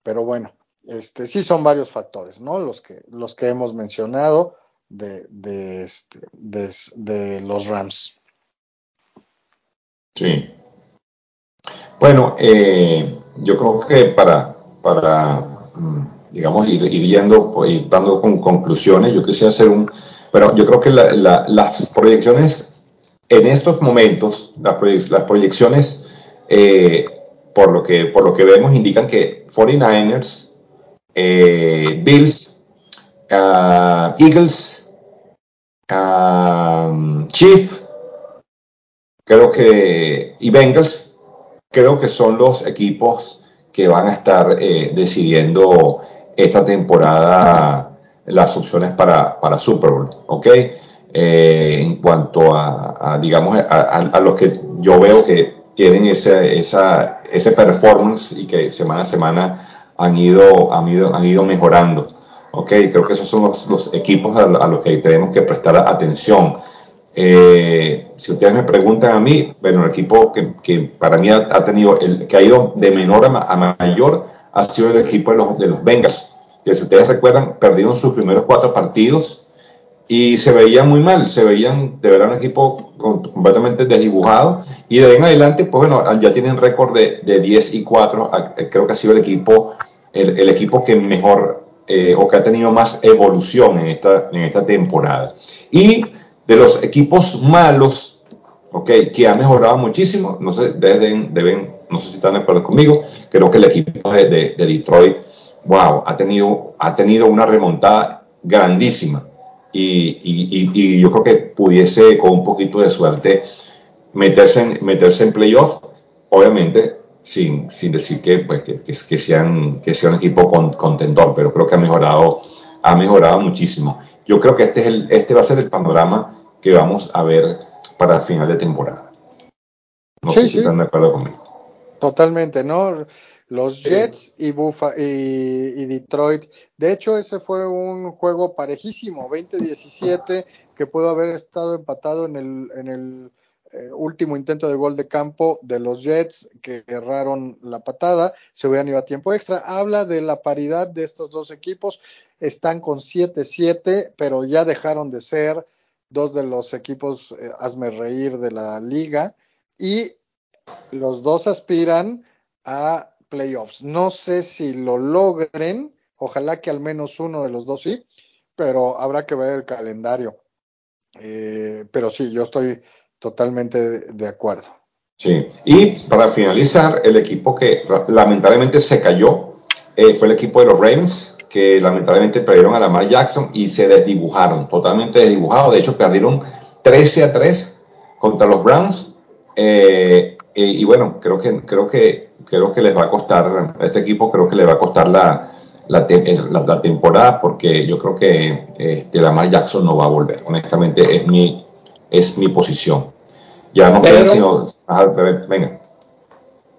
Pero bueno, este sí son varios factores, ¿no? Los que, los que hemos mencionado de, de, este, de, los Rams. Sí. Bueno, eh, yo creo que para, para digamos, ir, ir yendo, dando con conclusiones, yo quisiera hacer un, pero yo creo que la, la, las proyecciones en estos momentos, las, proyec las proyecciones, eh, por, lo que, por lo que vemos, indican que 49ers, eh, Bills, uh, Eagles, uh, Chief, creo que, y Bengals, creo que son los equipos que van a estar eh, decidiendo esta temporada las opciones para, para Super Bowl, ¿ok? Eh, en cuanto a, a digamos, a, a, a, los que yo veo que tienen ese, esa, ese performance y que semana a semana han ido, han ido, han ido mejorando. ¿ok? Creo que esos son los, los equipos a, a, los que tenemos que prestar atención. Eh, si ustedes me preguntan a mí, bueno, el equipo que, que para mí ha, ha, tenido, el que ha ido de menor a, a mayor, ha sido el equipo de los, de los Bengals, que si ustedes recuerdan, perdieron sus primeros cuatro partidos y se veían muy mal, se veían de verdad un equipo completamente desdibujado y de ahí en adelante, pues bueno, ya tienen récord de, de 10 y 4, creo que ha sido el equipo, el, el equipo que mejor eh, o que ha tenido más evolución en esta, en esta temporada. Y de los equipos malos, ok, que ha mejorado muchísimo, no sé, deben, deben no sé si están de acuerdo conmigo, creo que el equipo de, de, de Detroit, wow, ha tenido, ha tenido una remontada grandísima y, y, y, yo creo que pudiese con un poquito de suerte meterse en, meterse en playoff, obviamente sin, sin decir que, pues, que, que, que, sean, que sea un equipo con, contendor, pero creo que ha mejorado, ha mejorado muchísimo. Yo creo que este, es el, este va a ser el panorama que vamos a ver para el final de temporada. No sí, sé sí. si están de acuerdo conmigo. Totalmente, ¿no? Los Jets y, Bufa y, y, Detroit. De hecho, ese fue un juego parejísimo, 20-17, que pudo haber estado empatado en el, en el eh, último intento de gol de campo de los Jets, que erraron la patada, se hubieran ido a tiempo extra. Habla de la paridad de estos dos equipos. Están con 7-7, pero ya dejaron de ser dos de los equipos, eh, hazme reír, de la liga. Y los dos aspiran a playoffs. No sé si lo logren, ojalá que al menos uno de los dos sí, pero habrá que ver el calendario. Eh, pero sí, yo estoy totalmente de, acuerdo. Sí, y para finalizar, el equipo que lamentablemente se cayó eh, fue el equipo de los Ravens, que lamentablemente perdieron a Lamar Jackson y se desdibujaron, totalmente desdibujados. De hecho, perdieron 13 a 3 contra los Browns. Eh, y bueno, creo que, creo que creo que les va a costar, a este equipo creo que le va a costar la, la, la, la temporada porque yo creo que este, Lamar Jackson no va a volver. Honestamente, es mi, es mi posición. Ya no queda sino. Ajá, venga.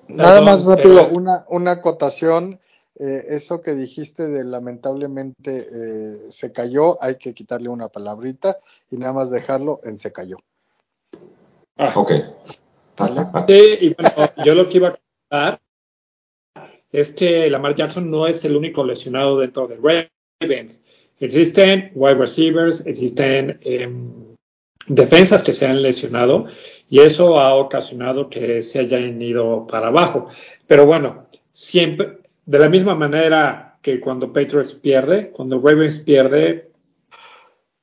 Nada más rápido, una, una acotación. Eh, eso que dijiste de lamentablemente eh, se cayó, hay que quitarle una palabrita y nada más dejarlo en se cayó. Ah, ok. ¿Vale? Sí, y bueno, yo lo que iba a es que Lamar Jackson no es el único lesionado dentro de Ravens. Existen wide receivers, existen eh, defensas que se han lesionado y eso ha ocasionado que se hayan ido para abajo. Pero bueno, siempre, de la misma manera que cuando Patriots pierde, cuando Ravens pierde,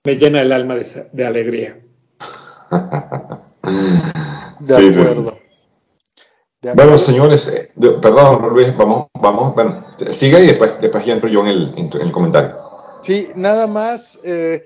me llena el alma de, de alegría. de sí, acuerdo. Bueno, señores, eh, de, perdón, Luis, vamos, vamos, bueno, sigue y después, después ya entro yo en el, en el comentario. Sí, nada más eh,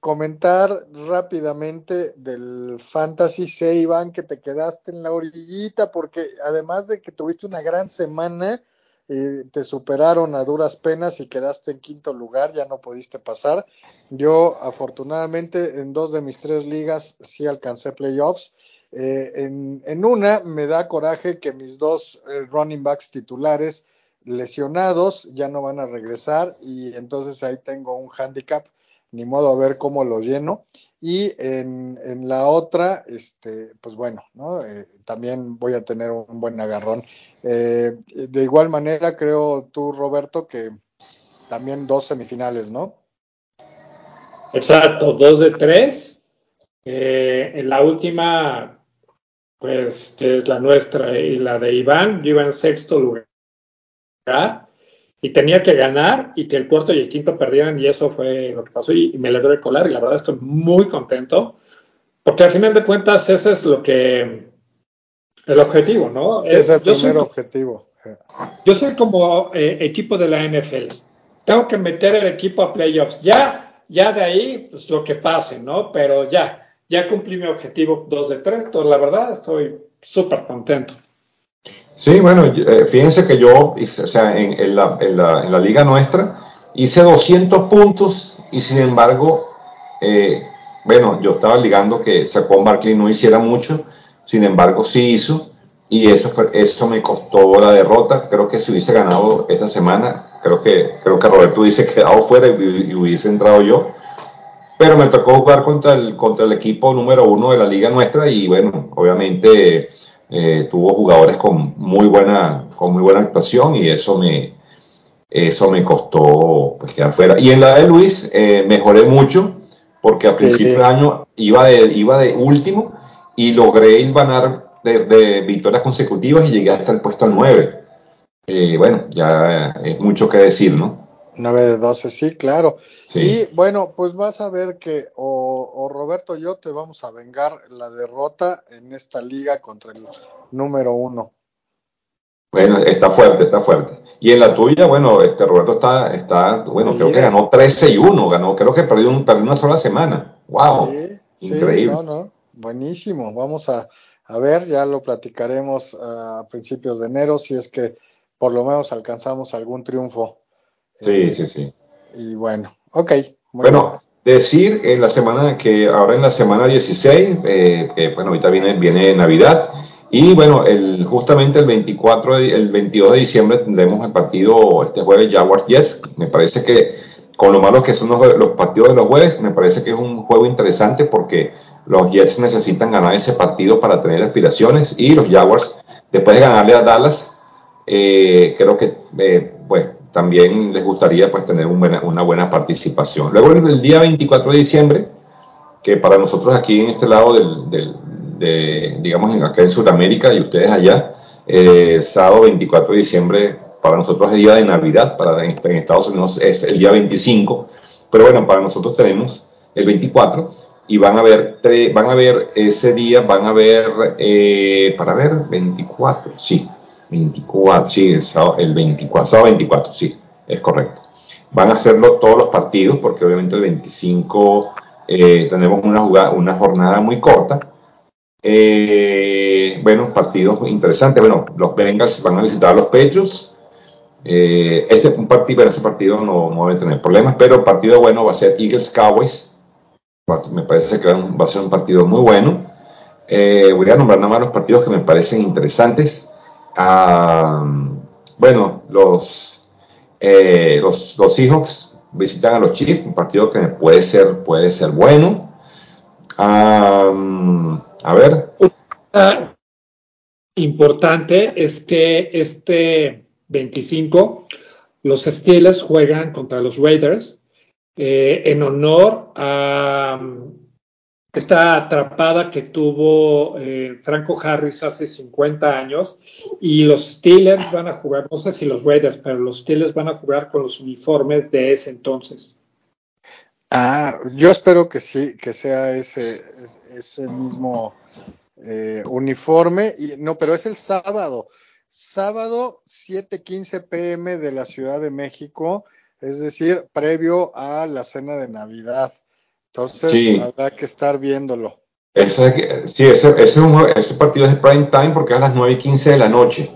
comentar rápidamente del Fantasy, sé Iván que te quedaste en la orillita porque además de que tuviste una gran semana, eh, te superaron a duras penas y quedaste en quinto lugar, ya no pudiste pasar. Yo afortunadamente en dos de mis tres ligas sí alcancé playoffs. Eh, en, en, una me da coraje que mis dos eh, running backs titulares lesionados ya no van a regresar y entonces ahí tengo un handicap, ni modo a ver cómo lo lleno. Y en, en la otra, este, pues bueno, ¿no? Eh, también voy a tener un buen agarrón. De igual manera, creo tú, Roberto, que también dos semifinales, ¿no? Exacto, dos de tres. En la última, pues, que es la nuestra y la de Iván, yo iba en sexto lugar y tenía que ganar y que el cuarto y el quinto perdieran y eso fue lo que pasó y, y me logré colar y la verdad estoy muy contento porque al final de cuentas ese es lo que el objetivo, ¿no? Es, el primer soy, objetivo. Yo soy como eh, equipo de la NFL. Tengo que meter el equipo a playoffs. Ya, ya de ahí, pues lo que pase, ¿no? Pero ya, ya cumplí mi objetivo 2 de 3. Entonces, la verdad, estoy súper contento. Sí, bueno, eh, fíjense que yo, o sea, en, la, en, la, en, la, liga nuestra, hice 200 puntos y sin embargo, eh, bueno, yo estaba ligando que Sacón Barkley no hiciera mucho, sin embargo sí hizo y eso, eso me costó la derrota. Creo que si hubiese ganado esta semana, creo que, creo que Roberto hubiese quedado fuera y hubiese entrado yo. Pero me tocó jugar contra el, contra el equipo número uno de la liga nuestra y bueno, obviamente eh, tuvo jugadores con muy buena, con muy buena actuación y eso me, eso me costó pues, quedar fuera. Y en la de Luis eh, mejoré mucho porque a sí. principio de año iba de, iba de último y logré ir ganar de, de, victorias consecutivas y llegué hasta el puesto 9. Eh, bueno, ya es mucho que decir, ¿no? 9 de 12, sí, claro. Sí. Y bueno, pues vas a ver que o, o, Roberto y yo te vamos a vengar la derrota en esta liga contra el número uno. Bueno, está fuerte, está fuerte. Y en la tuya, bueno, este Roberto está, está bueno, Mira. creo que ganó 13 y 1, ganó, creo que perdió, un, perdió una sola semana. ¡Wow! Sí, Increíble. Sí, no, no, buenísimo. Vamos a, a ver, ya lo platicaremos a principios de enero, si es que por lo menos alcanzamos algún triunfo. Sí, eh, sí, sí. Y bueno, ok. bueno, bien. decir en la semana que ahora en la semana 16, eh, que bueno, ahorita viene, viene Navidad. Y bueno, el, justamente el 24, el 22 de diciembre tendremos el partido este jueves Jaguars Jets. Me parece que con lo malo que son los, los, partidos de los jueves, me parece que es un juego interesante porque los Jets necesitan ganar ese partido para tener aspiraciones y los Jaguars, después de ganarle a Dallas, eh, creo que eh, pues también les gustaría pues tener una buena participación. Luego el, día 24 de diciembre, que para nosotros aquí en este lado del, de, digamos, acá en Sudamérica y ustedes allá, eh, sábado 24 de diciembre para nosotros es día de Navidad, para en, Estados Unidos es el día 25, pero bueno, para nosotros tenemos el 24 y van a ver, van a ver ese día, van a ver, eh, para ver, 24, sí, 24, sí, el, sábado, el 24, sábado 24, sí, es correcto. Van a hacerlo todos los partidos porque obviamente el 25 eh, tenemos una, jugada, una jornada muy corta. Eh, bueno, partidos interesantes. Bueno, los Bengals van a visitar a los Patriots. Eh, este un partido, bueno, ese partido no, no debe tener problemas, pero el partido bueno va a ser Eagles Cowboys. Me parece que va a ser un partido muy bueno. Eh, voy a nombrar nada más los partidos que me parecen interesantes. Ah, bueno, los, eh, los, los Seahawks visitan a los Chiefs, un partido que puede ser, puede ser bueno. Um, a ver. Importante es que este 25 los Steelers juegan contra los Raiders eh, en honor a esta atrapada que tuvo eh, Franco Harris hace 50 años y los Steelers van a jugar, no sé si los Raiders, pero los Steelers van a jugar con los uniformes de ese entonces. Ah, yo espero que sí, que sea ese, ese mismo eh, uniforme. Y, no, pero es el sábado. Sábado, 7:15 pm de la Ciudad de México. es decir, previo a la cena de Navidad. Entonces, habrá que estar viéndolo. Ese, sí, ese, ese, partido es de prime time porque es a las 9 y 15 de la noche.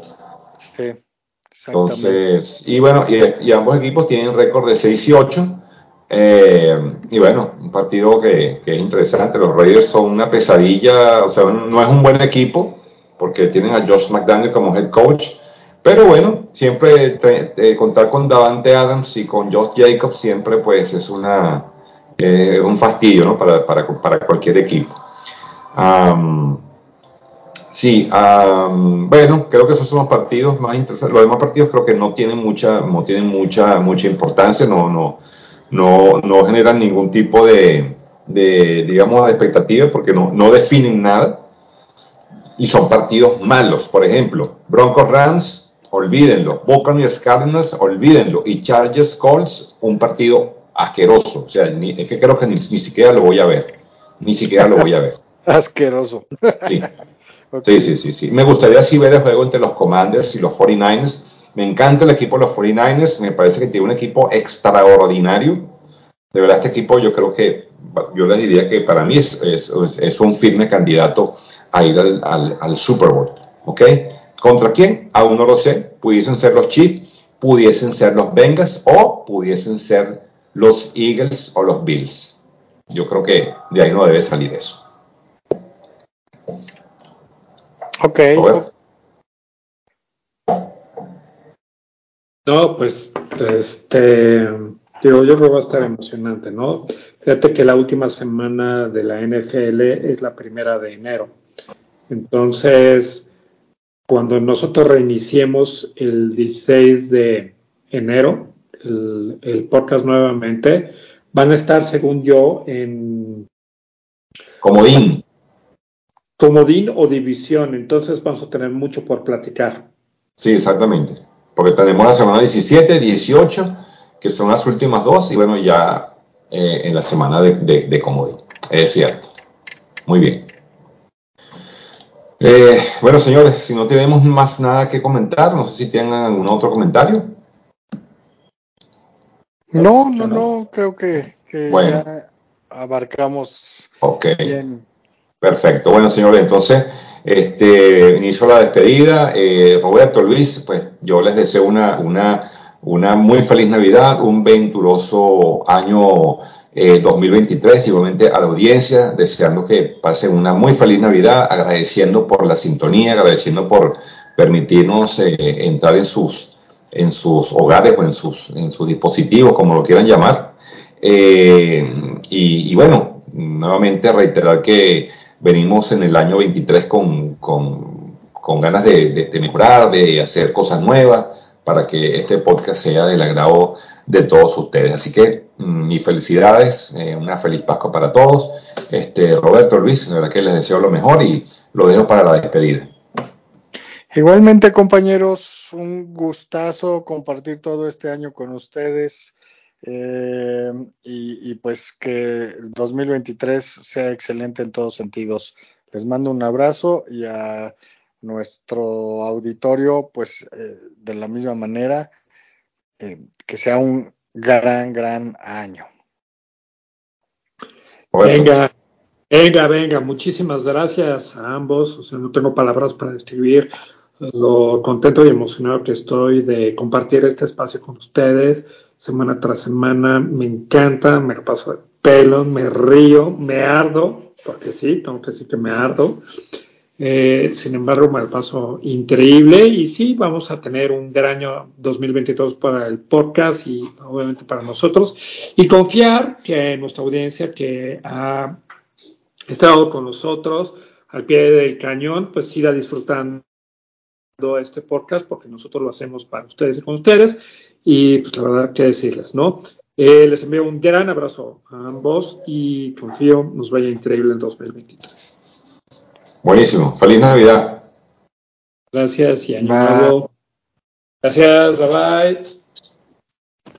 Sí, Entonces, y bueno, y, ambos equipos tienen récord de 6 y 8. Eh, y bueno, un partido que, que, es interesante. Los Raiders son una pesadilla, o sea, no es un buen equipo porque tienen a Josh McDaniel como head coach. Pero bueno, siempre contar con Davante Adams y con Josh Jacobs siempre pues es una, eh, un fastidio ¿no? para, para, para cualquier equipo sí, bueno, creo que esos son los partidos más interesantes. Los demás partidos creo que no tienen mucha, no tienen mucha, mucha importancia, no, no, no, no generan ningún tipo de, de digamos, de expectativa porque no, no definen nada. Y son partidos malos. Por ejemplo, Broncos Rams, olvídenlo. Buccaneers Cardinals, olvídenlo. Y Chargers Colts, un partido asqueroso. O sea, es que creo que ni, ni siquiera lo voy a ver. Ni siquiera lo voy a ver. Asqueroso. Sí. sí, sí, sí, Me gustaría así ver el juego entre los Commanders y los 49ers. Me encanta el equipo de los 49ers. Me parece que tiene un equipo extraordinario. De verdad, este equipo yo creo que, yo les diría que para mí es, es, un firme candidato a ir al, al, Super Bowl. ¿Ok? ¿Contra quién? Aún no lo sé. Pudiesen ser los Chiefs, pudiesen ser los Bengals o pudiesen ser los Eagles o los Bills. Yo creo que de ahí no debe salir eso. Ok. No, pues, este, digo, yo creo que va a estar emocionante, ¿no? Fíjate que la última semana de la NFL es la primera de enero. Entonces, cuando nosotros reiniciemos el 16 de enero, el, el podcast nuevamente, van a estar, según yo, en... Comodín comodín o división, entonces vamos a tener mucho por platicar. Sí, exactamente, porque tenemos la semana 17, 18, que son las últimas dos, y bueno, ya eh, en la semana de, de, comodín, es cierto. Muy bien. Eh, bueno, señores, si no tenemos más nada que comentar, no sé si tengan algún otro comentario. No, no, no, creo que, ya abarcamos bien Perfecto. Bueno, señores, entonces, este, inicio la despedida. Eh, Roberto, Luis, pues yo les deseo una, una, una muy feliz Navidad, un venturoso año 2023, eh, igualmente a la audiencia, deseando que pasen una muy feliz Navidad, agradeciendo por la sintonía, agradeciendo por permitirnos eh, entrar en sus, en sus hogares o en sus, en sus dispositivos, como lo quieran llamar. y, bueno, nuevamente reiterar que venimos en el año 23 con, con, ganas de, mejorar, de hacer cosas nuevas, para que este podcast sea del agrado de todos ustedes. Así que mm, mis felicidades, eh, una feliz Pascua para todos. Este, Roberto, Luis, la verdad que les deseo lo mejor y lo dejo para la despedida. Igualmente, compañeros, un gustazo compartir todo este año con ustedes. Eh, y, pues que 2023 sea excelente en todos sentidos. Les mando un abrazo y a nuestro auditorio, pues eh, de la misma manera, eh, que sea un gran, gran año. Venga, venga, venga, muchísimas gracias a ambos. O sea, no tengo palabras para describir lo contento y emocionado que estoy de compartir este espacio con ustedes semana tras semana. Me encanta, me paso de pelo, me río, me ardo, porque sí, tengo que decir que me ardo. Eh, sin embargo, me paso increíble y sí, vamos a tener un gran año 2022 para el podcast y obviamente para nosotros. Y confiar que nuestra audiencia que ha estado con nosotros al pie del cañón, pues siga disfrutando este podcast porque nosotros lo hacemos para ustedes y con ustedes y pues la verdad que decirles, ¿no? Eh, les envío un gran abrazo a ambos y confío nos vaya increíble en 2023. Buenísimo, feliz Navidad. Gracias y año nuevo. Gracias, bye bye.